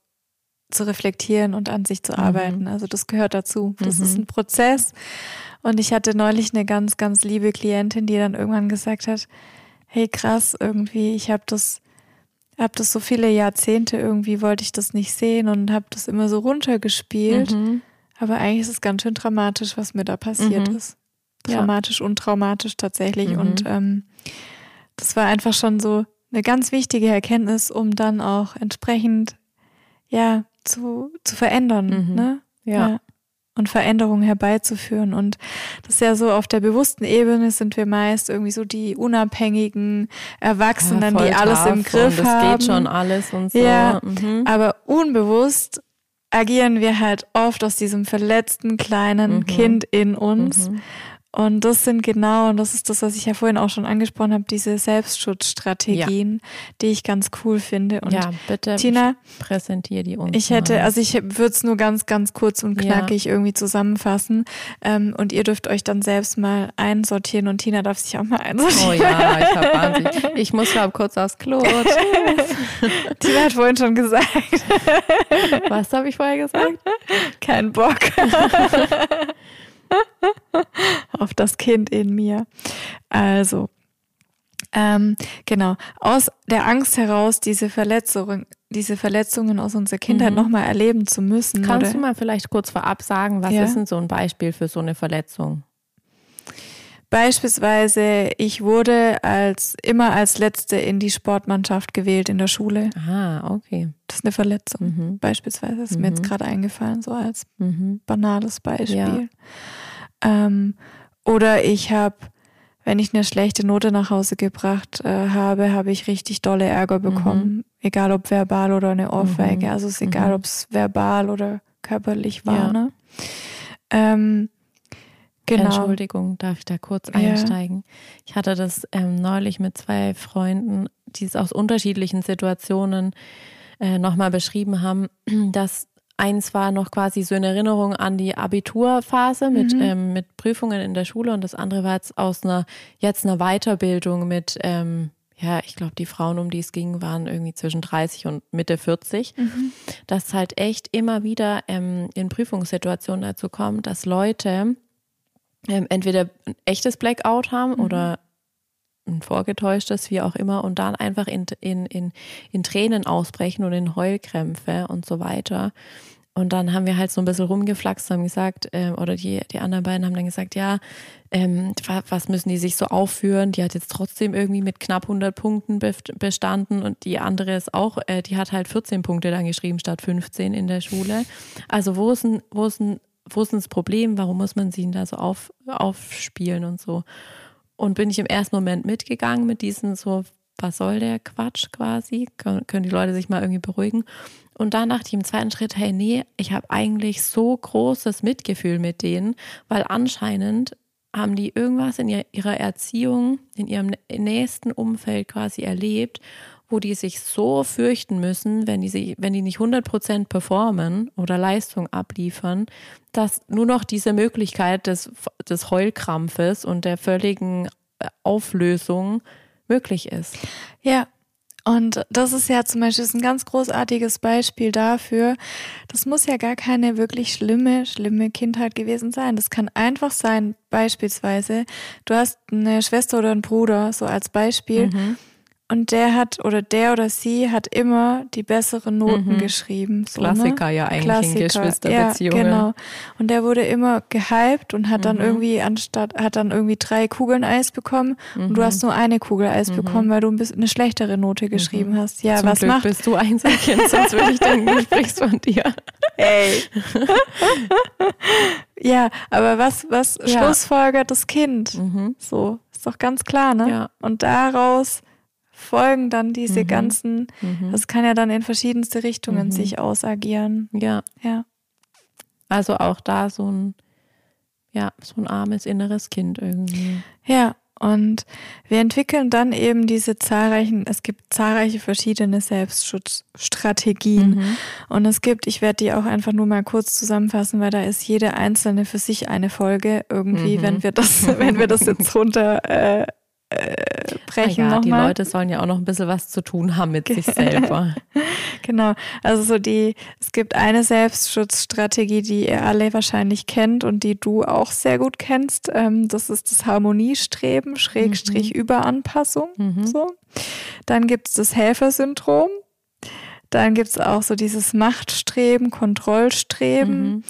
zu reflektieren und an sich zu mhm. arbeiten. Also das gehört dazu. Das mhm. ist ein Prozess. Und ich hatte neulich eine ganz, ganz liebe Klientin, die dann irgendwann gesagt hat, hey krass, irgendwie, ich habe das, habe das so viele Jahrzehnte irgendwie wollte ich das nicht sehen und habe das immer so runtergespielt. Mhm. Aber eigentlich ist es ganz schön dramatisch, was mir da passiert mhm. ist. Dramatisch ja. und traumatisch tatsächlich. Mhm. Und ähm, das war einfach schon so eine ganz wichtige Erkenntnis, um dann auch entsprechend ja zu, zu verändern. Mhm. Ne? Ja. ja. Und Veränderungen herbeizuführen. Und das ist ja so, auf der bewussten Ebene sind wir meist irgendwie so die unabhängigen Erwachsenen, ja, die alles im Griff und haben. Das geht schon alles und so. Ja, mhm. aber unbewusst agieren wir halt oft aus diesem verletzten kleinen mhm. Kind in uns. Mhm. Und das sind genau, und das ist das, was ich ja vorhin auch schon angesprochen habe, diese Selbstschutzstrategien, ja. die ich ganz cool finde. Und ja, bitte Tina, präsentiere die uns. Ich hätte, mal. also ich würde es nur ganz, ganz kurz und knackig ja. irgendwie zusammenfassen. Ähm, und ihr dürft euch dann selbst mal einsortieren und Tina darf sich auch mal einsortieren. Oh ja, ich habe *laughs* wahnsinnig. Ich muss glaube kurz aufs Klo. *laughs* Tina hat vorhin schon gesagt. Was habe ich vorher gesagt? Kein Bock. *laughs* *laughs* auf das Kind in mir. Also, ähm, genau, aus der Angst heraus, diese Verletzungen, diese Verletzungen aus unserer Kindheit mhm. nochmal erleben zu müssen. Kannst oder? du mal vielleicht kurz vorab sagen, was ja? ist denn so ein Beispiel für so eine Verletzung? Beispielsweise, ich wurde als immer als Letzte in die Sportmannschaft gewählt in der Schule. Ah, okay. Das ist eine Verletzung. Mhm. Beispielsweise das ist mhm. mir jetzt mhm. gerade eingefallen, so als mhm. banales Beispiel. Ja. Ähm, oder ich habe, wenn ich eine schlechte Note nach Hause gebracht äh, habe, habe ich richtig dolle Ärger mhm. bekommen. Mhm. Egal ob verbal oder eine Ohrfeige. Mhm. Also es ist egal, mhm. ob es verbal oder körperlich war. Ja. Ne? Ähm, genau. Entschuldigung, darf ich da kurz einsteigen? Ja. Ich hatte das ähm, neulich mit zwei Freunden, die es aus unterschiedlichen Situationen äh, nochmal beschrieben haben, *clears throat* dass Eins war noch quasi so in Erinnerung an die Abiturphase mit, mhm. ähm, mit Prüfungen in der Schule und das andere war jetzt aus einer, jetzt einer Weiterbildung mit, ähm, ja, ich glaube, die Frauen, um die es ging, waren irgendwie zwischen 30 und Mitte 40. Mhm. Dass halt echt immer wieder ähm, in Prüfungssituationen dazu kommt, dass Leute ähm, entweder ein echtes Blackout haben mhm. oder ein vorgetäuschtes, wie auch immer, und dann einfach in, in, in, in Tränen ausbrechen und in Heulkrämpfe und so weiter. Und dann haben wir halt so ein bisschen rumgeflaxt, haben gesagt, ähm, oder die, die anderen beiden haben dann gesagt, ja, ähm, was müssen die sich so aufführen? Die hat jetzt trotzdem irgendwie mit knapp 100 Punkten bestanden und die andere ist auch, äh, die hat halt 14 Punkte dann geschrieben statt 15 in der Schule. Also wo ist ein, wo ist ein, wo ist denn das Problem? Warum muss man sie da so auf, aufspielen und so? Und bin ich im ersten Moment mitgegangen mit diesen so, was soll der Quatsch quasi? Können die Leute sich mal irgendwie beruhigen? Und dann dachte ich im zweiten Schritt, hey, nee, ich habe eigentlich so großes Mitgefühl mit denen, weil anscheinend haben die irgendwas in ihrer Erziehung, in ihrem nächsten Umfeld quasi erlebt, wo die sich so fürchten müssen, wenn die, sich, wenn die nicht 100% performen oder Leistung abliefern, dass nur noch diese Möglichkeit des, des Heulkrampfes und der völligen äh, Auflösung möglich ist. Ja, und das ist ja zum Beispiel ein ganz großartiges Beispiel dafür. Das muss ja gar keine wirklich schlimme, schlimme Kindheit gewesen sein. Das kann einfach sein, beispielsweise, du hast eine Schwester oder einen Bruder, so als Beispiel. Mhm. Und der hat oder der oder sie hat immer die besseren Noten mhm. geschrieben. So, ne? Klassiker ne? ja eigentlich Klassiker. in Geschwisterbeziehungen. Ja, genau. Und der wurde immer gehypt und hat mhm. dann irgendwie anstatt hat dann irgendwie drei Kugeln Eis bekommen mhm. und du mhm. hast nur eine Kugel Eis mhm. bekommen, weil du ein bisschen eine schlechtere Note mhm. geschrieben hast. Ja, Zum was Glück macht? bist du Einzelkind, sonst würde ich denken, du sprichst von dir. Ey. *laughs* ja, aber was was ja. schlussfolgert das Kind? So ist doch ganz klar, ne? Ja. Und daraus folgen dann diese mhm. ganzen, mhm. das kann ja dann in verschiedenste Richtungen mhm. sich ausagieren. Ja. Ja. Also auch da so ein, ja, so ein armes inneres Kind irgendwie. Ja. Und wir entwickeln dann eben diese zahlreichen, es gibt zahlreiche verschiedene Selbstschutzstrategien. Mhm. Und es gibt, ich werde die auch einfach nur mal kurz zusammenfassen, weil da ist jede einzelne für sich eine Folge irgendwie, mhm. wenn wir das, *laughs* wenn wir das jetzt runter äh, äh, brechen. Ja, die Leute sollen ja auch noch ein bisschen was zu tun haben mit sich *laughs* selber. genau. Also so die, es gibt eine Selbstschutzstrategie, die ihr alle wahrscheinlich kennt und die du auch sehr gut kennst. Ähm, das ist das Harmoniestreben, Schrägstrich mhm. Überanpassung. Mhm. So. Dann gibt es das Helfersyndrom. Dann gibt es auch so dieses Machtstreben, Kontrollstreben. Mhm.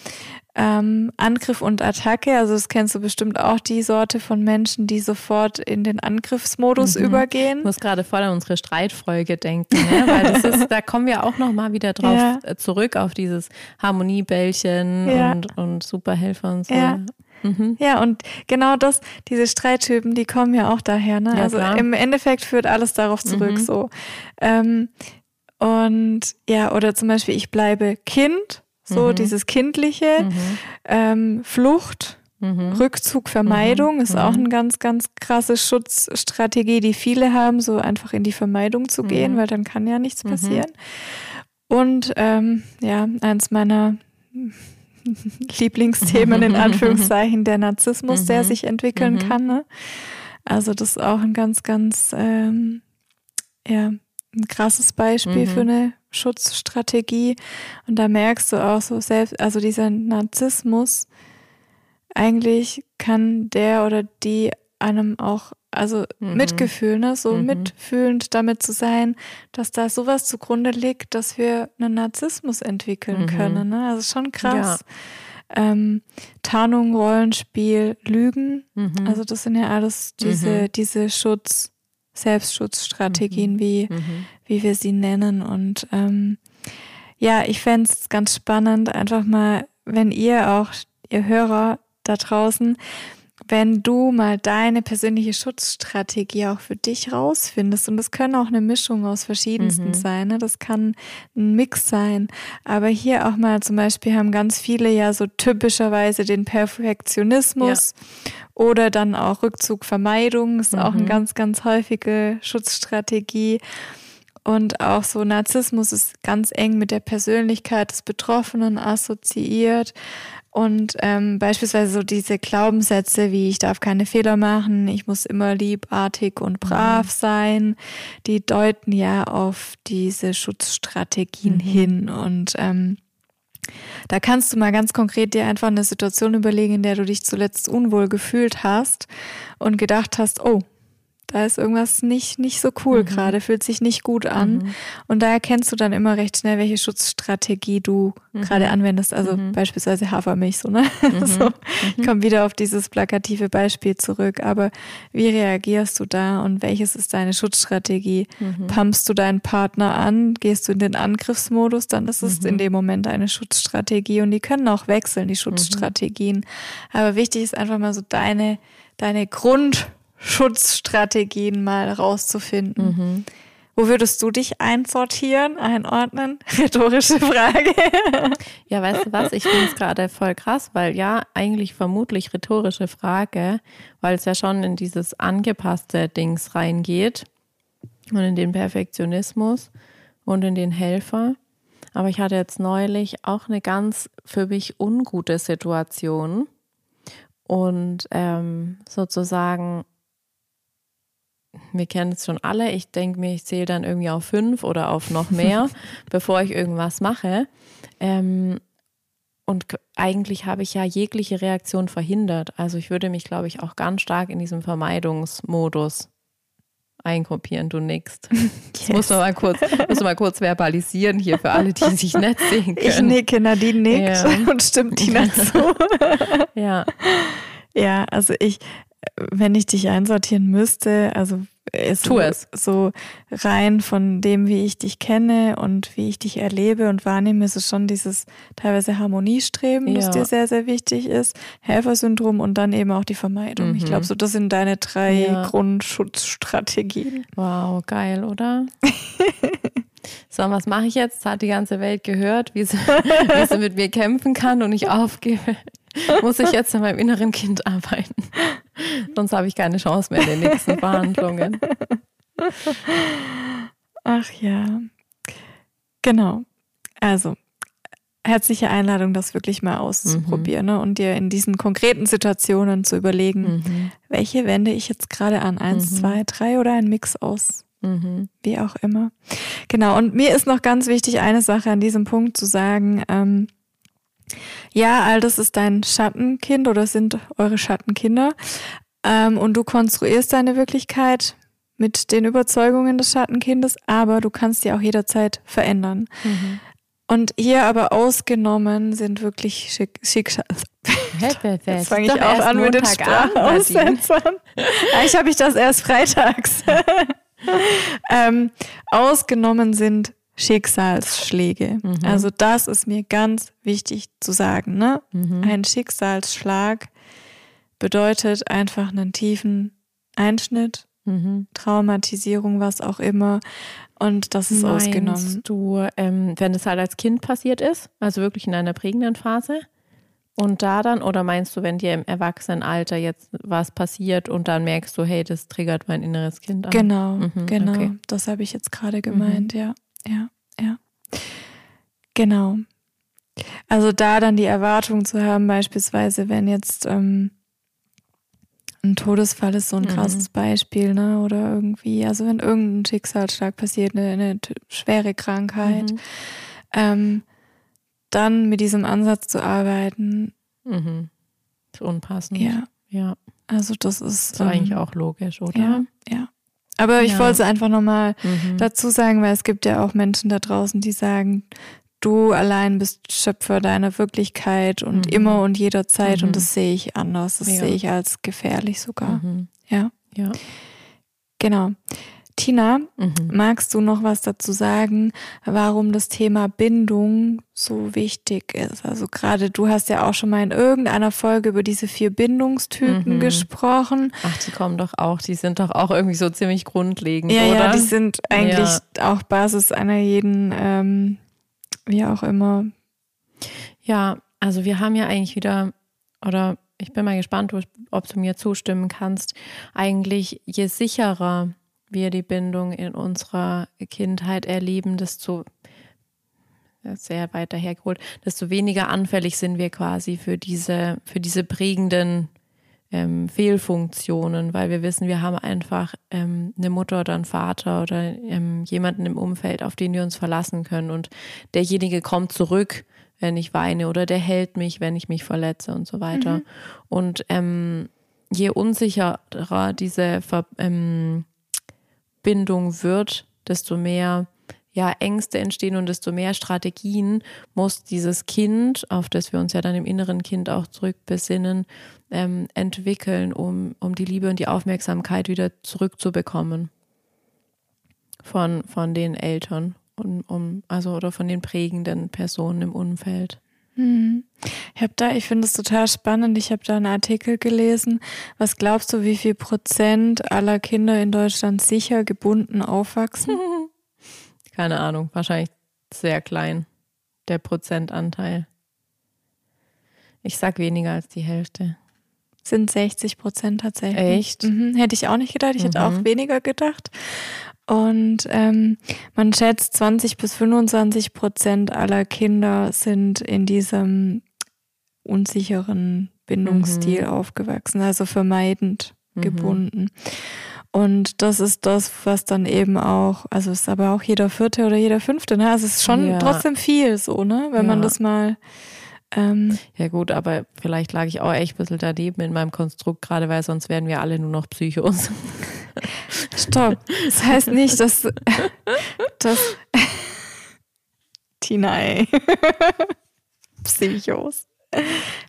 Ähm, Angriff und Attacke. Also das kennst du bestimmt auch die Sorte von Menschen, die sofort in den Angriffsmodus mhm. übergehen. Ich muss gerade voll an unsere Streitfolge denken, ne? weil das ist, da kommen wir auch noch mal wieder drauf ja. Äh, zurück auf dieses Harmoniebällchen ja. und, und Superhelfer und so. Ja. Mhm. Ja, und genau das, diese Streittypen, die kommen ja auch daher. Ne? Ja, also klar. im Endeffekt führt alles darauf zurück. Mhm. So. Ähm, und ja, oder zum Beispiel, ich bleibe Kind so mhm. dieses Kindliche, mhm. ähm, Flucht, mhm. Rückzug, Vermeidung mhm. ist auch eine ganz, ganz krasse Schutzstrategie, die viele haben, so einfach in die Vermeidung zu gehen, mhm. weil dann kann ja nichts mhm. passieren. Und ähm, ja, eins meiner *laughs* Lieblingsthemen in *laughs* Anführungszeichen, der Narzissmus, der sich entwickeln kann. Ne? Also das ist auch ein ganz, ganz ähm, ja, ein krasses Beispiel für eine Schutzstrategie. Und da merkst du auch so selbst, also dieser Narzissmus, eigentlich kann der oder die einem auch, also mhm. Mitgefühl, ne, so mhm. mitfühlend damit zu sein, dass da sowas zugrunde liegt, dass wir einen Narzissmus entwickeln mhm. können. Ne? Also schon krass. Ja. Ähm, Tarnung, Rollenspiel, Lügen. Mhm. Also das sind ja alles diese, mhm. diese Schutz, Selbstschutzstrategien, mhm. wie, mhm. wie wir sie nennen. Und ähm, ja, ich fände es ganz spannend, einfach mal, wenn ihr auch, ihr Hörer da draußen, wenn du mal deine persönliche Schutzstrategie auch für dich rausfindest, und das können auch eine Mischung aus verschiedensten mhm. sein, ne? das kann ein Mix sein, aber hier auch mal zum Beispiel haben ganz viele ja so typischerweise den Perfektionismus ja. oder dann auch Rückzugvermeidung, ist mhm. auch eine ganz, ganz häufige Schutzstrategie. Und auch so Narzissmus ist ganz eng mit der Persönlichkeit des Betroffenen assoziiert. Und ähm, beispielsweise so diese Glaubenssätze wie ich darf keine Fehler machen, ich muss immer liebartig und brav mhm. sein, die deuten ja auf diese Schutzstrategien mhm. hin. Und ähm, da kannst du mal ganz konkret dir einfach eine Situation überlegen, in der du dich zuletzt unwohl gefühlt hast und gedacht hast, oh, da ist irgendwas nicht, nicht so cool mhm. gerade, fühlt sich nicht gut an. Mhm. Und da erkennst du dann immer recht schnell, welche Schutzstrategie du mhm. gerade anwendest. Also mhm. beispielsweise Hafermilch, so, ne? *laughs* so, mhm. ich mhm. komme wieder auf dieses plakative Beispiel zurück. Aber wie reagierst du da und welches ist deine Schutzstrategie? Pumpst du deinen Partner an? Gehst du in den Angriffsmodus? Dann ist es in dem Moment eine Schutzstrategie. Und die können auch wechseln, die Schutzstrategien. Aber wichtig ist einfach mal so deine, deine Grund Schutzstrategien mal rauszufinden. Mhm. Wo würdest du dich einsortieren, einordnen? *laughs* Rhetorische Frage. ja, weißt du was? Ich finde es gerade voll krass, weil ja, eigentlich vermutlich rhetorische Frage, weil es ja schon in dieses angepasste Dings reingeht und in den Perfektionismus und in den Helfer. Aber ich hatte jetzt neulich auch eine ganz für mich ungute Situation und ähm, sozusagen wir kennen es schon alle. Ich denke mir, ich zähle dann irgendwie auf fünf oder auf noch mehr, *laughs* bevor ich irgendwas mache. Ähm, und eigentlich habe ich ja jegliche Reaktion verhindert. Also ich würde mich, glaube ich, auch ganz stark in diesem Vermeidungsmodus einkopieren. Du nickst. Yes. *laughs* Das musst du mal kurz, musst du mal kurz verbalisieren hier für alle, die sich nicht *laughs* sehen können. Ich nicke, Nadine nickt ja. und stimmt die dazu. ja. Ja, also ich, wenn ich dich einsortieren müsste, also ist tu es. so rein von dem, wie ich dich kenne und wie ich dich erlebe und wahrnehme, ist es schon dieses teilweise Harmoniestreben, ja. das dir sehr, sehr wichtig ist, Helfersyndrom und dann eben auch die Vermeidung. Mhm. Ich glaube, so das sind deine drei ja. Grundschutzstrategien. Wow, geil, oder? *laughs* so, was mache ich jetzt? Hat die ganze Welt gehört, wie sie, wie sie mit mir kämpfen kann und ich aufgebe. *laughs* muss ich jetzt an meinem inneren Kind arbeiten. *laughs* Sonst habe ich keine Chance mehr in den nächsten Verhandlungen. Ach ja. Genau. Also, herzliche Einladung, das wirklich mal auszuprobieren mhm. ne? und dir in diesen konkreten Situationen zu überlegen, mhm. welche wende ich jetzt gerade an? Eins, mhm. zwei, drei oder ein Mix aus? Mhm. Wie auch immer. Genau. Und mir ist noch ganz wichtig, eine Sache an diesem Punkt zu sagen. Ähm, ja, all das ist dein Schattenkind oder sind eure Schattenkinder. Ähm, und du konstruierst deine Wirklichkeit mit den Überzeugungen des Schattenkindes, aber du kannst die auch jederzeit verändern. Mhm. Und hier aber ausgenommen sind wirklich Schick Schicksal. Jetzt fange ich auch an mit den Sprachaussetzern. Eigentlich *laughs* habe ich das erst freitags. *laughs* ähm, ausgenommen sind Schicksalsschläge. Mhm. Also das ist mir ganz wichtig zu sagen. Ne? Mhm. Ein Schicksalsschlag bedeutet einfach einen tiefen Einschnitt, mhm. Traumatisierung, was auch immer. Und das ist Meinst ausgenommen. du, ähm, wenn es halt als Kind passiert ist, also wirklich in einer prägenden Phase? Und da dann, oder meinst du, wenn dir im Erwachsenenalter jetzt was passiert und dann merkst du, hey, das triggert mein inneres Kind an? Genau, mhm, genau. Okay. Das habe ich jetzt gerade gemeint, mhm. ja, ja, ja. Genau. Also da dann die Erwartung zu haben, beispielsweise, wenn jetzt ähm, ein Todesfall ist so ein mhm. krasses mhm. Beispiel, ne? Oder irgendwie, also wenn irgendein Schicksalsschlag passiert, eine, eine schwere Krankheit, mhm. ähm, dann mit diesem Ansatz zu arbeiten. Mhm. Ist unpassend. Ja. Ja. Also das ist. Das ist eigentlich ähm, auch logisch, oder? Ja, ja. Aber ich ja. wollte es einfach nochmal mhm. dazu sagen, weil es gibt ja auch Menschen da draußen, die sagen, du allein bist Schöpfer deiner Wirklichkeit und mhm. immer und jederzeit mhm. und das sehe ich anders. Das ja. sehe ich als gefährlich sogar. Mhm. Ja. Ja. Genau. Tina, mhm. magst du noch was dazu sagen, warum das Thema Bindung so wichtig ist? Also gerade du hast ja auch schon mal in irgendeiner Folge über diese vier Bindungstypen mhm. gesprochen. Ach, die kommen doch auch, die sind doch auch irgendwie so ziemlich grundlegend, ja, oder? Ja, die sind eigentlich ja. auch Basis einer jeden ähm, wie auch immer. Ja, also wir haben ja eigentlich wieder, oder ich bin mal gespannt, ob du mir zustimmen kannst, eigentlich je sicherer wir die Bindung in unserer Kindheit erleben, desto sehr weit dahergeholt, desto weniger anfällig sind wir quasi für diese, für diese prägenden ähm, Fehlfunktionen, weil wir wissen, wir haben einfach ähm, eine Mutter oder einen Vater oder ähm, jemanden im Umfeld, auf den wir uns verlassen können. Und derjenige kommt zurück, wenn ich weine oder der hält mich, wenn ich mich verletze und so weiter. Mhm. Und ähm, je unsicherer diese Verbindung ähm, wird, desto mehr ja, Ängste entstehen und desto mehr Strategien muss dieses Kind, auf das wir uns ja dann im inneren Kind auch zurückbesinnen, ähm, entwickeln, um, um die Liebe und die Aufmerksamkeit wieder zurückzubekommen von, von den Eltern und um, also oder von den prägenden Personen im Umfeld. Hm. Ich habe da, ich finde es total spannend. Ich habe da einen Artikel gelesen. Was glaubst du, wie viel Prozent aller Kinder in Deutschland sicher gebunden aufwachsen? *laughs* Keine Ahnung, wahrscheinlich sehr klein, der Prozentanteil. Ich sag weniger als die Hälfte sind 60 Prozent tatsächlich. Echt? Mhm, hätte ich auch nicht gedacht. Ich mhm. hätte auch weniger gedacht. Und ähm, man schätzt, 20 bis 25 Prozent aller Kinder sind in diesem unsicheren Bindungsstil mhm. aufgewachsen, also vermeidend mhm. gebunden. Und das ist das, was dann eben auch, also ist aber auch jeder vierte oder jeder fünfte, ne? Also es ist schon ja. trotzdem viel so, ne? Wenn ja. man das mal ähm, ja gut, aber vielleicht lag ich auch echt ein bisschen daneben in meinem Konstrukt, gerade weil sonst wären wir alle nur noch Psychos. *laughs* Stopp. Das heißt nicht, dass, *laughs* dass Tina, ey. *laughs* Psychos.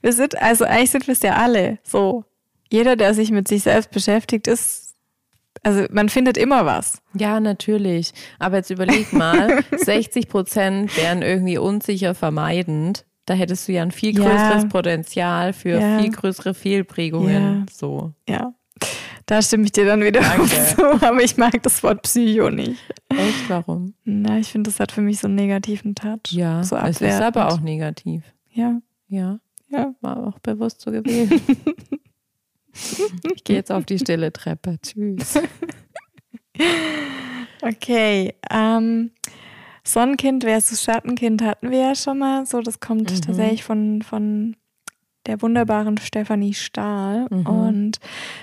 Wir sind, also eigentlich sind wir es ja alle. So. Jeder, der sich mit sich selbst beschäftigt, ist, also man findet immer was. Ja, natürlich. Aber jetzt überleg mal, 60 Prozent wären irgendwie unsicher vermeidend da hättest du ja ein viel größeres ja. Potenzial für ja. viel größere Fehlprägungen. Ja. So. Ja. Da stimme ich dir dann wieder zu, aber ich mag das Wort Psycho nicht. Echt? Warum? Na, ich finde, das hat für mich so einen negativen Touch. Ja, so es ist aber auch negativ. Ja. Ja. Ja. War auch bewusst so gewählt. *laughs* ich gehe jetzt auf die stille Treppe. Tschüss. *laughs* okay. Ähm, Sonnenkind versus Schattenkind hatten wir ja schon mal. So, das kommt mhm. tatsächlich von, von der wunderbaren Stefanie Stahl. Mhm. Und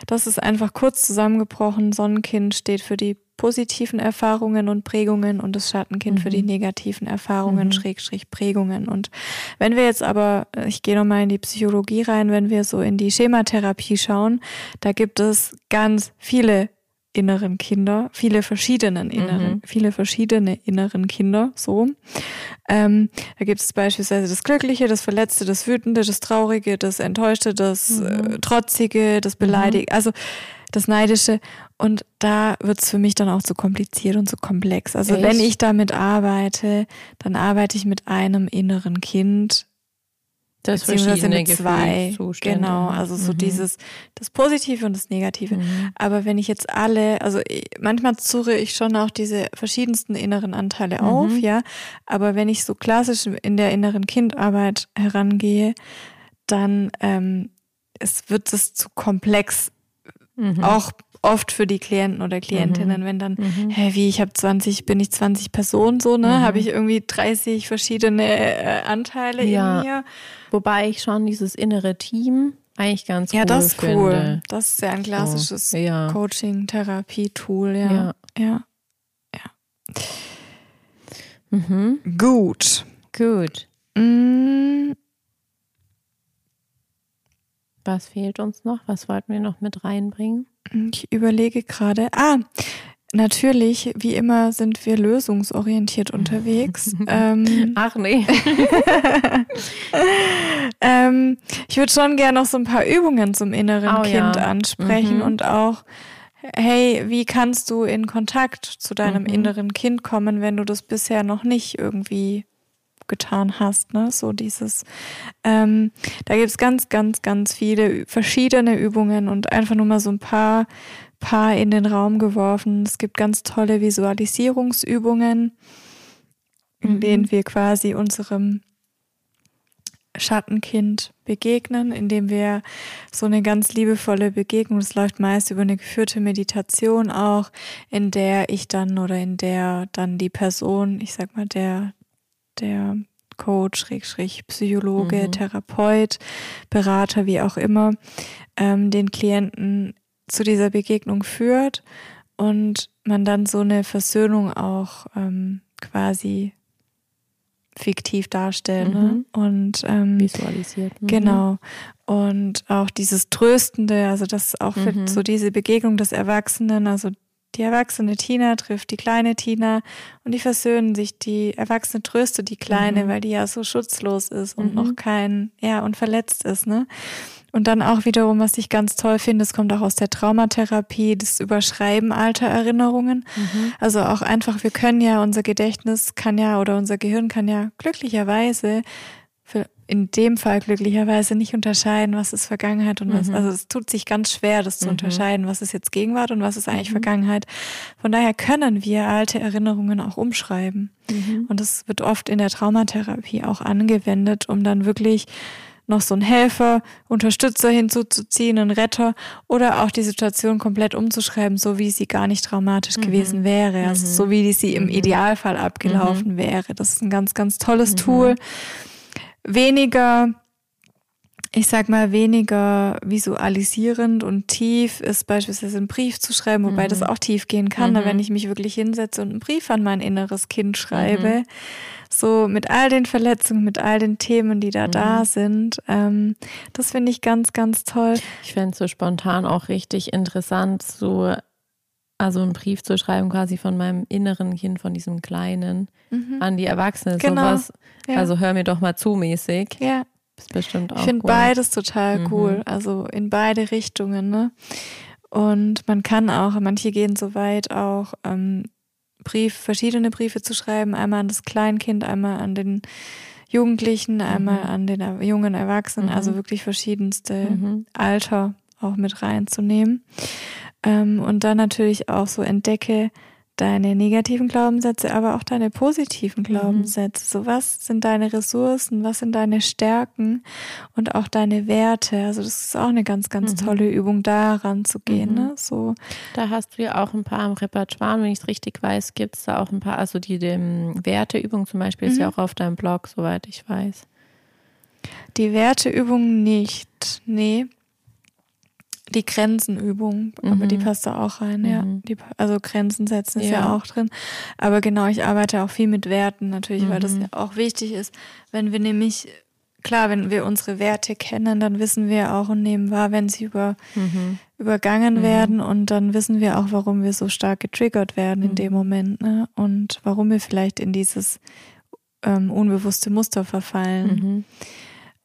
das ist einfach kurz zusammengebrochen. Sonnenkind steht für die positiven Erfahrungen und Prägungen und das Schattenkind mhm. für die mhm. negativen Erfahrungen, mhm. Schrägstrich Prägungen. Und wenn wir jetzt aber, ich gehe nochmal in die Psychologie rein, wenn wir so in die Schematherapie schauen, da gibt es ganz viele inneren Kinder, viele verschiedenen inneren, mhm. viele verschiedene inneren Kinder, so. Ähm, da gibt es beispielsweise das Glückliche, das Verletzte, das Wütende, das Traurige, das Enttäuschte, das mhm. äh, Trotzige, das Beleidigte, mhm. also das Neidische. Und da wird es für mich dann auch zu kompliziert und zu komplex. Also Echt? wenn ich damit arbeite, dann arbeite ich mit einem inneren Kind, das beziehungsweise mit zwei. Genau, also so mhm. dieses, das Positive und das Negative. Mhm. Aber wenn ich jetzt alle, also manchmal zurre ich schon auch diese verschiedensten inneren Anteile mhm. auf, ja. Aber wenn ich so klassisch in der inneren Kindarbeit herangehe, dann ähm, es wird es zu komplex, mhm. auch oft für die Klienten oder Klientinnen, mhm. wenn dann, mhm. hä, wie, ich habe 20, bin ich 20 Personen so, ne? Mhm. Habe ich irgendwie 30 verschiedene äh, Anteile ja. in mir. Wobei ich schon dieses innere Team eigentlich ganz ja, cool Ja, das ist finde. cool. Das ist ja ein klassisches so, ja. Coaching, Therapie-Tool, ja. Ja. Ja. ja. Mhm. Gut. Gut. Mm. Was fehlt uns noch? Was wollten wir noch mit reinbringen? Ich überlege gerade. Ah, natürlich, wie immer sind wir lösungsorientiert unterwegs. *laughs* ähm, Ach nee. *laughs* ähm, ich würde schon gerne noch so ein paar Übungen zum inneren oh, Kind ja. ansprechen mhm. und auch, hey, wie kannst du in Kontakt zu deinem mhm. inneren Kind kommen, wenn du das bisher noch nicht irgendwie getan hast, ne? So dieses, ähm, da gibt's ganz, ganz, ganz viele verschiedene Übungen und einfach nur mal so ein paar, paar in den Raum geworfen. Es gibt ganz tolle Visualisierungsübungen, in mhm. denen wir quasi unserem Schattenkind begegnen, indem wir so eine ganz liebevolle Begegnung, das läuft meist über eine geführte Meditation auch, in der ich dann oder in der dann die Person, ich sag mal, der, der Coach, Schrägstrich, Psychologe, mhm. Therapeut, Berater, wie auch immer, ähm, den Klienten zu dieser Begegnung führt und man dann so eine Versöhnung auch ähm, quasi fiktiv darstellt ne? mhm. und ähm, visualisiert. Mhm. Genau. Und auch dieses Tröstende, also das auch für mhm. so diese Begegnung des Erwachsenen, also die erwachsene Tina trifft die kleine Tina und die versöhnen sich. Die Erwachsene tröstet die Kleine, mhm. weil die ja so schutzlos ist und mhm. noch kein, ja, und verletzt ist, ne? Und dann auch wiederum, was ich ganz toll finde, es kommt auch aus der Traumatherapie, das Überschreiben alter Erinnerungen. Mhm. Also auch einfach, wir können ja, unser Gedächtnis kann ja oder unser Gehirn kann ja glücklicherweise in dem Fall glücklicherweise nicht unterscheiden, was ist Vergangenheit und was. Mhm. Also es tut sich ganz schwer, das zu mhm. unterscheiden, was ist jetzt Gegenwart und was ist eigentlich mhm. Vergangenheit. Von daher können wir alte Erinnerungen auch umschreiben. Mhm. Und das wird oft in der Traumatherapie auch angewendet, um dann wirklich noch so einen Helfer, Unterstützer hinzuzuziehen, einen Retter oder auch die Situation komplett umzuschreiben, so wie sie gar nicht traumatisch mhm. gewesen wäre. Also mhm. so wie sie im Idealfall abgelaufen wäre. Das ist ein ganz, ganz tolles Tool weniger, ich sag mal, weniger visualisierend und tief ist beispielsweise einen Brief zu schreiben, wobei mhm. das auch tief gehen kann, mhm. wenn ich mich wirklich hinsetze und einen Brief an mein inneres Kind schreibe. Mhm. So mit all den Verletzungen, mit all den Themen, die da mhm. da sind. Ähm, das finde ich ganz, ganz toll. Ich fände es so spontan auch richtig interessant, so also einen Brief zu schreiben, quasi von meinem inneren Kind, von diesem Kleinen, mhm. an die Erwachsene. Genau. Sowas. Ja. Also hör mir doch mal zu mäßig. Ja. Ist bestimmt auch. Ich finde cool. beides total mhm. cool. Also in beide Richtungen, ne? Und man kann auch, manche gehen so weit auch, ähm, Brief, verschiedene Briefe zu schreiben, einmal an das Kleinkind, einmal an den Jugendlichen, einmal mhm. an den jungen Erwachsenen, also mhm. wirklich verschiedenste mhm. Alter auch mit reinzunehmen. Ähm, und dann natürlich auch so entdecke deine negativen Glaubenssätze, aber auch deine positiven mhm. Glaubenssätze. Mhm. So was sind deine Ressourcen, was sind deine Stärken und auch deine Werte. Also das ist auch eine ganz, ganz mhm. tolle Übung, daran zu gehen. Mhm. Ne? So. Da hast du ja auch ein paar im Repertoire, wenn ich es richtig weiß, gibt es da auch ein paar, also die dem Werteübung zum Beispiel ist ja mhm. auch auf deinem Blog, soweit ich weiß. Die Werteübung nicht, nee die Grenzenübung, mhm. aber die mhm. passt da auch rein, mhm. ja. Die, also Grenzen setzen ist ja. ja. auch drin. Aber genau, ich arbeite auch viel mit Werten natürlich, mhm. weil das mhm. ja auch wichtig ist. Wenn wir nämlich klar, wenn wir unsere Werte kennen, dann wissen wir auch und nehmen wahr, wenn sie über, mhm. übergangen mhm. werden und dann wissen wir auch, warum wir so stark getriggert werden in dem mhm. Moment ne? und warum wir vielleicht in dieses ähm, unbewusste Muster verfallen.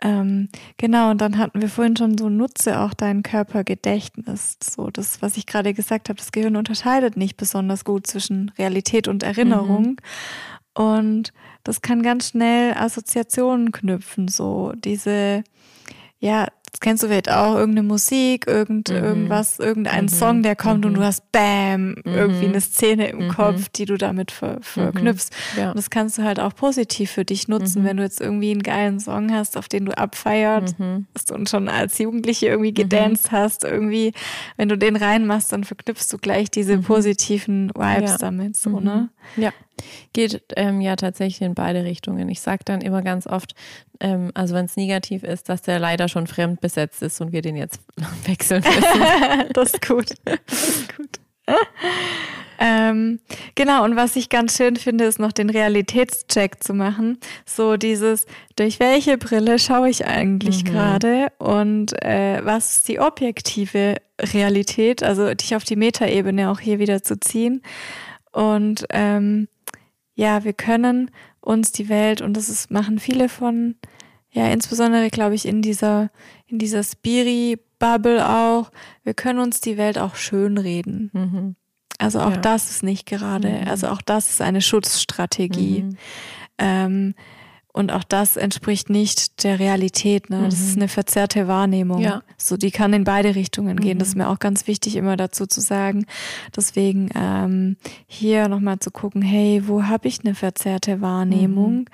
Ähm, genau, und dann hatten wir vorhin schon so, nutze auch dein Körpergedächtnis. So, das, was ich gerade gesagt habe, das Gehirn unterscheidet nicht besonders gut zwischen Realität und Erinnerung. Mhm. Und das kann ganz schnell Assoziationen knüpfen, so diese, ja, das kennst du vielleicht auch, irgendeine Musik, irgend, mhm. irgendwas, irgendein mhm. Song, der kommt mhm. und du mhm. hast Bam, irgendwie eine Szene im mhm. Kopf, die du damit ver verknüpfst. Mhm. Ja. Und das kannst du halt auch positiv für dich nutzen, wenn du jetzt irgendwie einen geilen Song hast, auf den du abfeierst und schon als Jugendliche irgendwie gedanced hast, irgendwie, wenn du den reinmachst, dann verknüpfst du gleich diese positiven Vibes ja. damit, so, ne? Ja. Geht ähm, ja tatsächlich in beide Richtungen. Ich sage dann immer ganz oft, ähm, also wenn es negativ ist, dass der leider schon fremd besetzt ist und wir den jetzt *laughs* wechseln müssen. *laughs* das ist gut. Das ist gut. ähm, genau, und was ich ganz schön finde, ist noch den Realitätscheck zu machen. So dieses, durch welche Brille schaue ich eigentlich mhm. gerade und äh, was ist die objektive Realität, also dich auf die Metaebene auch hier wieder zu ziehen. Und ähm, ja, wir können uns die Welt, und das ist, machen viele von, ja, insbesondere, glaube ich, in dieser, in dieser Spiri-Bubble auch, wir können uns die Welt auch schönreden. Mhm. Also auch ja. das ist nicht gerade, mhm. also auch das ist eine Schutzstrategie. Mhm. Ähm, und auch das entspricht nicht der Realität. Ne? Das ist mhm. eine verzerrte Wahrnehmung. Ja. So, die kann in beide Richtungen gehen. Mhm. Das ist mir auch ganz wichtig, immer dazu zu sagen. Deswegen ähm, hier nochmal zu gucken, hey, wo habe ich eine verzerrte Wahrnehmung? Mhm.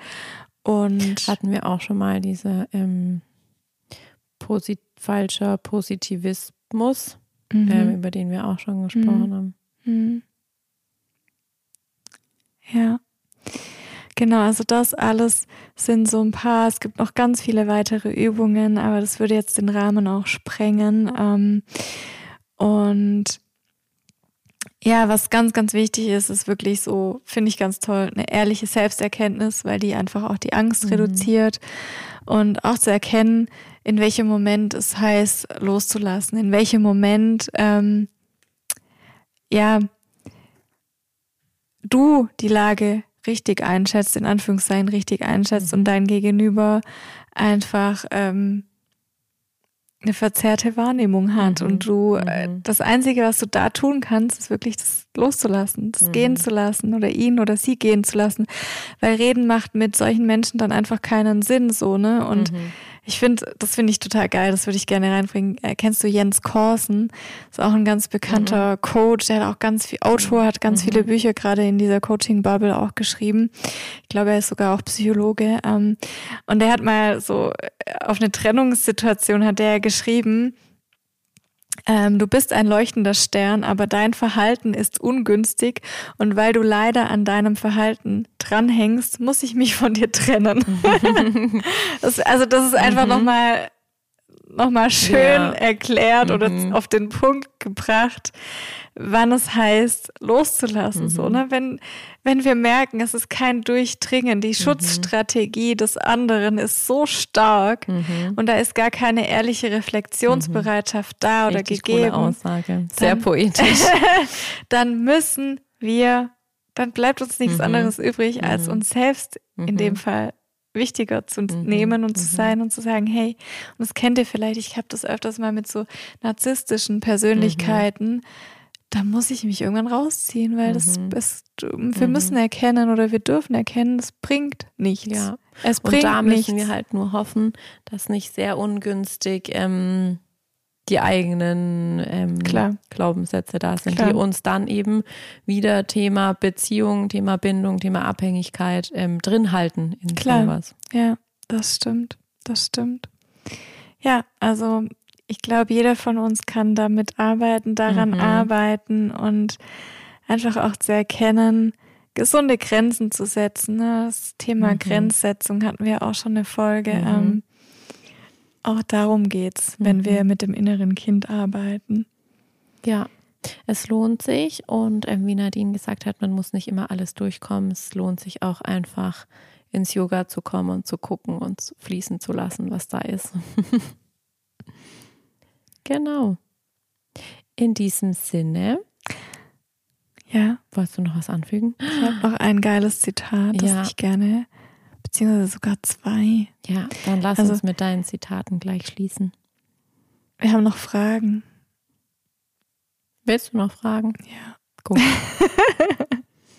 Und hatten wir auch schon mal diese ähm, posit falscher Positivismus, mhm. ähm, über den wir auch schon gesprochen mhm. haben. Mhm. Ja. Genau, also das alles sind so ein paar. Es gibt noch ganz viele weitere Übungen, aber das würde jetzt den Rahmen auch sprengen. Ähm, und ja, was ganz, ganz wichtig ist, ist wirklich so, finde ich ganz toll, eine ehrliche Selbsterkenntnis, weil die einfach auch die Angst mhm. reduziert und auch zu erkennen, in welchem Moment es heißt, loszulassen, in welchem Moment, ähm, ja, du die Lage richtig einschätzt, in Anführungszeichen richtig einschätzt mhm. und dein Gegenüber einfach ähm, eine verzerrte Wahrnehmung hat. Mhm. Und du, äh, mhm. das Einzige, was du da tun kannst, ist wirklich das loszulassen, das mhm. gehen zu lassen oder ihn oder sie gehen zu lassen. Weil Reden macht mit solchen Menschen dann einfach keinen Sinn, so, ne? Und mhm. Ich finde, das finde ich total geil, das würde ich gerne reinbringen. Äh, kennst du Jens Korsen? Ist auch ein ganz bekannter mhm. Coach, der hat auch ganz viel, Autor, hat ganz mhm. viele Bücher gerade in dieser Coaching-Bubble auch geschrieben. Ich glaube, er ist sogar auch Psychologe. Ähm, und der hat mal so äh, auf eine Trennungssituation hat der geschrieben, ähm, du bist ein leuchtender Stern, aber dein Verhalten ist ungünstig und weil du leider an deinem Verhalten dranhängst, muss ich mich von dir trennen. *laughs* das, also das ist einfach mhm. nochmal noch mal schön ja. erklärt mhm. oder auf den Punkt gebracht, wann es heißt, loszulassen. Mhm. So, ne? wenn, wenn wir merken, es ist kein Durchdringen, die mhm. Schutzstrategie des anderen ist so stark mhm. und da ist gar keine ehrliche Reflexionsbereitschaft mhm. da oder Richtig gegeben. Coole Aussage. Sehr dann, poetisch. *laughs* dann müssen wir, dann bleibt uns nichts mhm. anderes übrig, als mhm. uns selbst in dem Fall wichtiger zu mhm. nehmen und zu sein und zu sagen, hey, und das kennt ihr vielleicht, ich habe das öfters mal mit so narzisstischen Persönlichkeiten, mhm da muss ich mich irgendwann rausziehen, weil das mhm. ist, wir mhm. müssen erkennen oder wir dürfen erkennen, es bringt nichts. Ja. Es bringt Und da müssen wir halt nur hoffen, dass nicht sehr ungünstig ähm, die eigenen ähm, Glaubenssätze da sind, Klar. die uns dann eben wieder Thema Beziehung, Thema Bindung, Thema Abhängigkeit ähm, drin halten in Klar. sowas. Ja, das stimmt. Das stimmt. Ja, also ich glaube, jeder von uns kann damit arbeiten, daran mhm. arbeiten und einfach auch zu erkennen, gesunde Grenzen zu setzen. Ne? Das Thema mhm. Grenzsetzung hatten wir auch schon eine Folge. Mhm. Ähm, auch darum geht's, wenn mhm. wir mit dem inneren Kind arbeiten. Ja, es lohnt sich und ähm, wie Nadine gesagt hat, man muss nicht immer alles durchkommen. Es lohnt sich auch einfach ins Yoga zu kommen und zu gucken und fließen zu lassen, was da ist. *laughs* genau. In diesem Sinne. Ja. Wolltest du noch was anfügen? Ich habe noch ein geiles Zitat, das ja. ich gerne, beziehungsweise sogar zwei. Ja, dann lass also, uns mit deinen Zitaten gleich schließen. Wir haben noch Fragen. Willst du noch Fragen? Ja. Gut.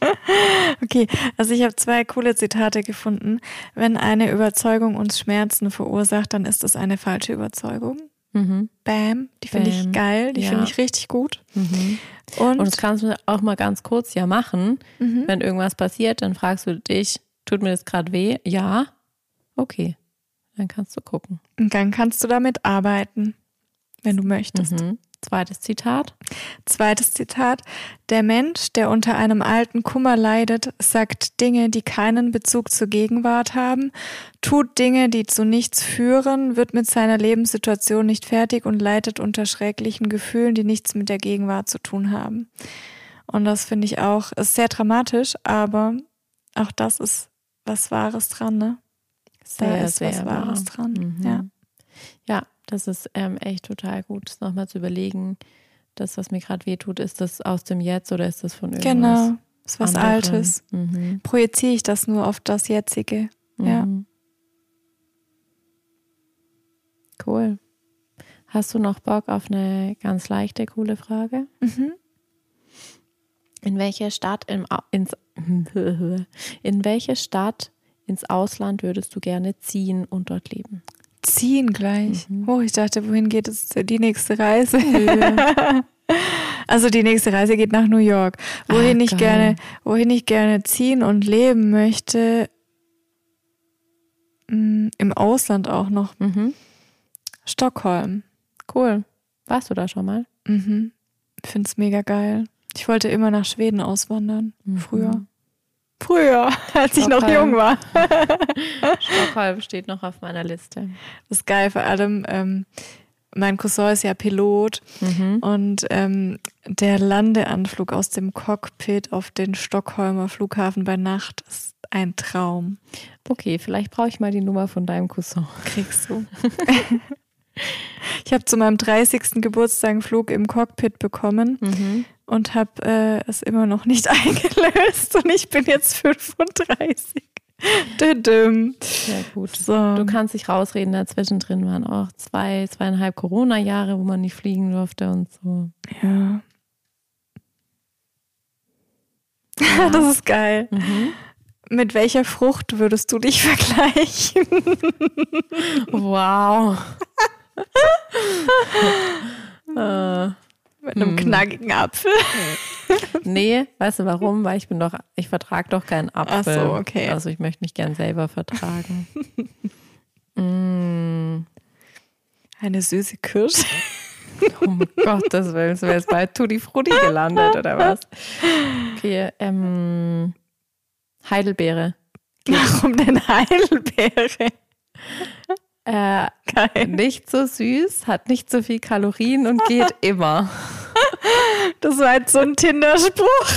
*laughs* okay, also ich habe zwei coole Zitate gefunden. Wenn eine Überzeugung uns Schmerzen verursacht, dann ist das eine falsche Überzeugung. Mhm. Bam, die finde ich geil, die ja. finde ich richtig gut. Mhm. Und, Und das kannst du auch mal ganz kurz ja machen. Mhm. Wenn irgendwas passiert, dann fragst du dich, tut mir das gerade weh? Ja. Okay. Dann kannst du gucken. Und dann kannst du damit arbeiten, wenn du möchtest. Mhm. Zweites Zitat. Zweites Zitat. Der Mensch, der unter einem alten Kummer leidet, sagt Dinge, die keinen Bezug zur Gegenwart haben, tut Dinge, die zu nichts führen, wird mit seiner Lebenssituation nicht fertig und leidet unter schrecklichen Gefühlen, die nichts mit der Gegenwart zu tun haben. Und das finde ich auch, ist sehr dramatisch, aber auch das ist was Wahres dran, ne? Sehr, da ist sehr was Wahres wahr. dran. Mhm. Ja. Ja, das ist ähm, echt total gut, nochmal zu überlegen, das, was mir gerade wehtut, ist das aus dem Jetzt oder ist das von irgendwas? Genau, ist was anderen? Altes. Mhm. Projiziere ich das nur auf das Jetzige? Mhm. Ja. Cool. Hast du noch Bock auf eine ganz leichte, coole Frage? Mhm. In welche Stadt im, ins, *laughs* in welche Stadt ins Ausland würdest du gerne ziehen und dort leben? Ziehen gleich. Mhm. Oh, ich dachte, wohin geht es die nächste Reise? Ja. *laughs* also die nächste Reise geht nach New York. Wohin ah, ich gerne, wohin ich gerne ziehen und leben möchte, mm, im Ausland auch noch. Mhm. Stockholm. Cool. Warst du da schon mal? Mhm. Es mega geil. Ich wollte immer nach Schweden auswandern, mhm. früher. Früher, *laughs* als ich noch jung war. *laughs* Stockholm steht noch auf meiner Liste. Das ist geil, vor allem, ähm, mein Cousin ist ja Pilot mhm. und ähm, der Landeanflug aus dem Cockpit auf den Stockholmer Flughafen bei Nacht ist ein Traum. Okay, vielleicht brauche ich mal die Nummer von deinem Cousin. Kriegst du. *laughs* ich habe zu meinem 30. Geburtstag einen Flug im Cockpit bekommen mhm und habe äh, es immer noch nicht *laughs* eingelöst und ich bin jetzt 35. Sehr gut. So. Du kannst dich rausreden, dazwischen drin waren auch zwei, zweieinhalb Corona-Jahre, wo man nicht fliegen durfte und so. Ja. ja. *laughs* Das ist geil. Mhm. Mit welcher Frucht würdest du dich *laughs* vergleichen? wow. Äh. Mit einem hm. knackigen Apfel. nee, weißt du warum? Weil ich bin doch, ich vertrage doch keinen Apfel. Ach so, okay. Also ich möchte mich gern selber vertragen. *laughs* mm. Eine süße Kirsche. Um *laughs* Gottes Willen, du wärst bei Tutti Frutti gelandet, oder was? Okay, ähm, Heidelbeere. Warum denn Heidelbeere? Äh, nicht so süß, hat nicht so viel Kalorien und geht *laughs* immer. Das war jetzt so ein Tinder-Spruch.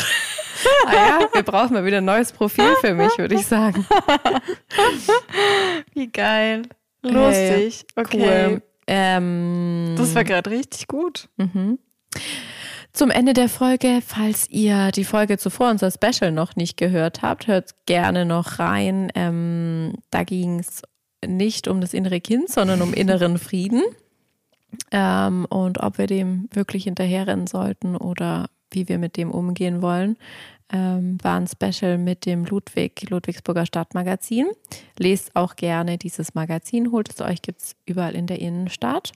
Ah ja, wir brauchen mal wieder ein neues Profil für mich, würde ich sagen. *laughs* Wie geil. Lustig. Hey, okay. Cool. Ähm, das war gerade richtig gut. Mhm. Zum Ende der Folge, falls ihr die Folge zuvor, unser Special, noch nicht gehört habt, hört gerne noch rein. Ähm, da ging es nicht um das innere Kind, sondern um inneren Frieden. Ähm, und ob wir dem wirklich hinterherrennen sollten oder wie wir mit dem umgehen wollen, ähm, war ein Special mit dem Ludwig, Ludwigsburger Stadtmagazin. Lest auch gerne dieses Magazin, holt es euch, gibt es überall in der Innenstadt.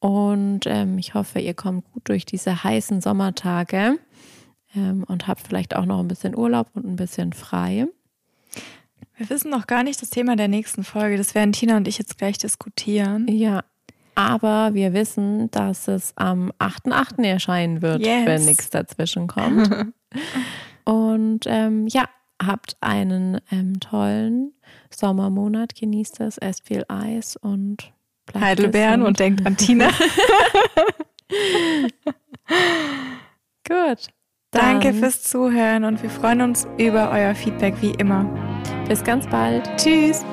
Und ähm, ich hoffe, ihr kommt gut durch diese heißen Sommertage ähm, und habt vielleicht auch noch ein bisschen Urlaub und ein bisschen frei. Wir wissen noch gar nicht das Thema der nächsten Folge. Das werden Tina und ich jetzt gleich diskutieren. Ja, aber wir wissen, dass es am 8.8. erscheinen wird, yes. wenn nichts dazwischen kommt. *laughs* und ähm, ja, habt einen ähm, tollen Sommermonat, genießt es, esst viel Eis und bleibt Heidelbeeren und denkt an Tina. *laughs* *laughs* Gut. Danke fürs Zuhören und wir freuen uns über euer Feedback wie immer. Bis ganz bald. Tschüss.